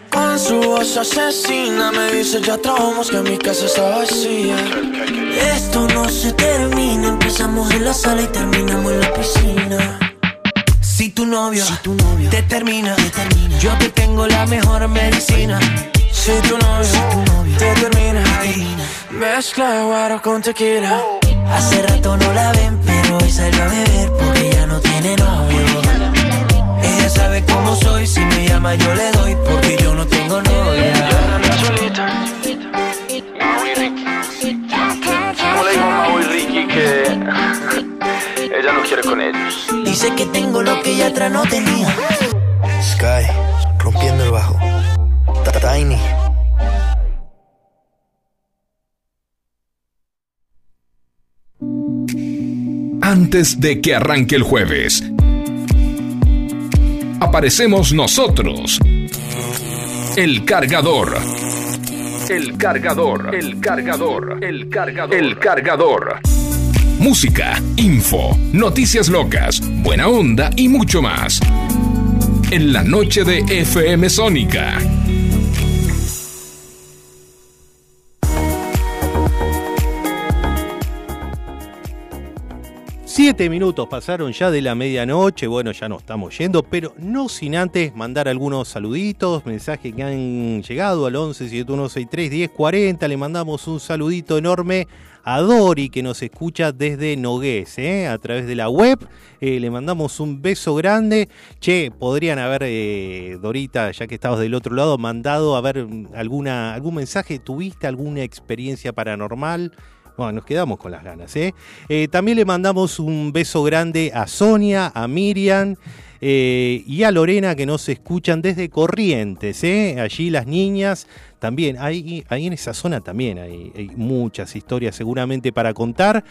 su voz asesina me dice ya trabamos que mi casa está vacía. Esto no se termina, empezamos en la sala y terminamos en la piscina. Si tu novio, si tu novio te, termina, te termina, yo te tengo la mejor medicina. Si tu novio, si tu novio te termina, mezcla guaro con tequila. Hace rato no la ven, pero hoy salió a beber porque ya no tiene novio. Ella sabe cómo soy, si me llama yo le doy porque yo no tengo novia. ¿Cómo le digo a Mau y Ricky que ella no quiere con ellos? Dice que tengo lo que ella atrás no tenía. Sky, rompiendo el bajo. Tiny. Antes de que arranque el jueves, aparecemos nosotros. El cargador. El cargador. El cargador. El cargador. El cargador. Música, info, noticias locas, buena onda y mucho más. En la noche de FM Sónica. Siete minutos pasaron ya de la medianoche, bueno, ya nos estamos yendo, pero no sin antes mandar algunos saluditos, mensajes que han llegado al 11 7163 1040. Le mandamos un saludito enorme a Dori que nos escucha desde Nogués, ¿eh? a través de la web. Eh, le mandamos un beso grande. Che, podrían haber, eh, Dorita, ya que estabas del otro lado, mandado a ver alguna, algún mensaje. ¿Tuviste alguna experiencia paranormal? Nos quedamos con las ganas. ¿eh? Eh, también le mandamos un beso grande a Sonia, a Miriam eh, y a Lorena que nos escuchan desde Corrientes. Allí las niñas también, ahí, ahí en esa zona también hay, muchas historias seguramente para contar.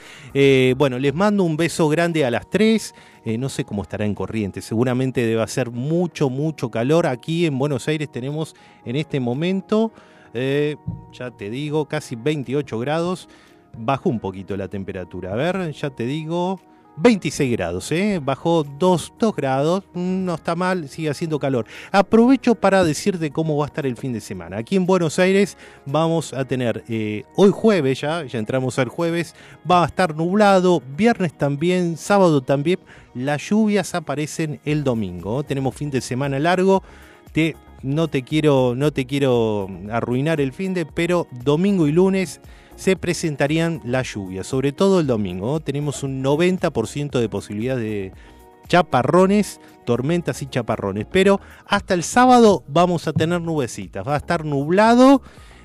Bueno, les mando un beso grande a las tres. No sé cómo estará en Corrientes, seguramente debe hacer mucho, mucho calor. Aquí en Buenos Aires tenemos en este momento, ya te digo, casi 28 grados bajó un poquito la temperatura. A ver, ya te digo, 26 grados, ¿eh? bajó 2, 2 grados, mm, no está mal, sigue haciendo calor. Aprovecho para decirte cómo va a estar el fin de semana. Aquí en Buenos Aires vamos a tener, eh, hoy jueves ya, ya entramos al jueves, va a estar nublado, viernes también, sábado también, las lluvias aparecen el domingo. Tenemos fin de semana largo, te, no, te quiero, no te quiero arruinar el fin de, pero domingo y lunes se presentarían las lluvias, sobre todo el domingo. Tenemos un 90% de posibilidad de chaparrones, tormentas y chaparrones. Pero hasta el sábado vamos a tener nubecitas. Va a estar nublado.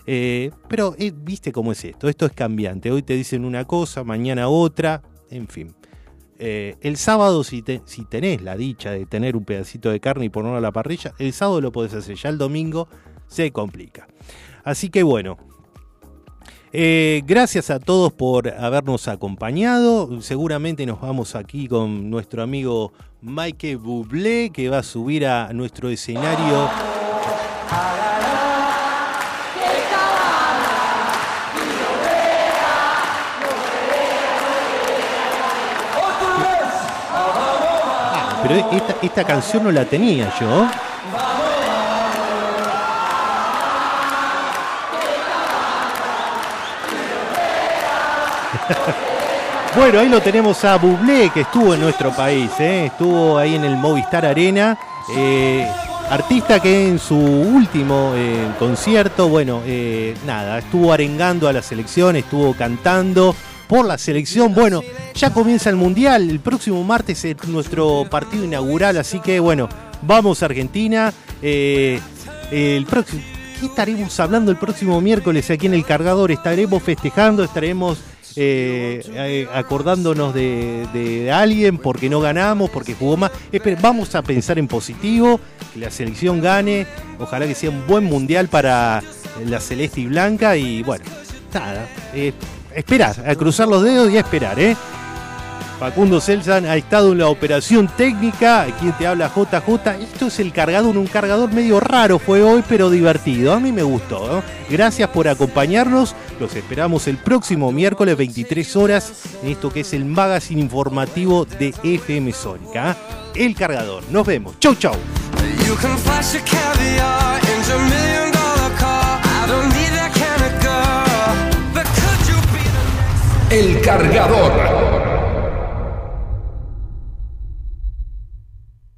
eh, pero eh, viste cómo es esto. Esto es cambiante. Hoy te dicen una cosa, mañana otra. En fin. Eh, el sábado, si, te- si tenés la dicha de tener un pedacito de carne y ponerlo a la parrilla, el sábado lo podés hacer. Ya el domingo se complica. Así que bueno, eh, gracias a todos por habernos acompañado. Seguramente nos vamos aquí con nuestro amigo Mike Bublé, que va a subir a nuestro escenario. Ah, pero esta, esta canción no la tenía yo. Bueno, ahí lo tenemos a Bublé, que estuvo en nuestro país, ¿eh? estuvo ahí en el Movistar Arena. eh, artista que en su último eh, concierto, bueno, nada, estuvo arengando a la selección, estuvo cantando por la selección. Bueno, ya comienza el Mundial, el próximo martes es nuestro partido inaugural, así que bueno, Vamos Argentina. Eh, el próximo, ¿Qué estaremos hablando el próximo miércoles aquí en el cargador? Estaremos festejando, estaremos eh, eh, acordándonos de, de alguien porque no ganamos, porque jugó más. Vamos a pensar en positivo, que la selección gane. Ojalá que sea un buen mundial para la celeste y blanca. Y bueno, nada. eh, esperar, a cruzar los dedos y a esperar, ¿eh? Facundo Celsan ha estado en la operación técnica. Aquí te habla JJ. Esto es el cargador, un cargador medio raro fue hoy, pero divertido. A mí me gustó. ¿no? Gracias por acompañarnos. Los esperamos el próximo miércoles 23 horas en esto que es el magazine informativo de FM Sónica. ¿eh? El cargador. Nos vemos. Chau, chau. El cargador.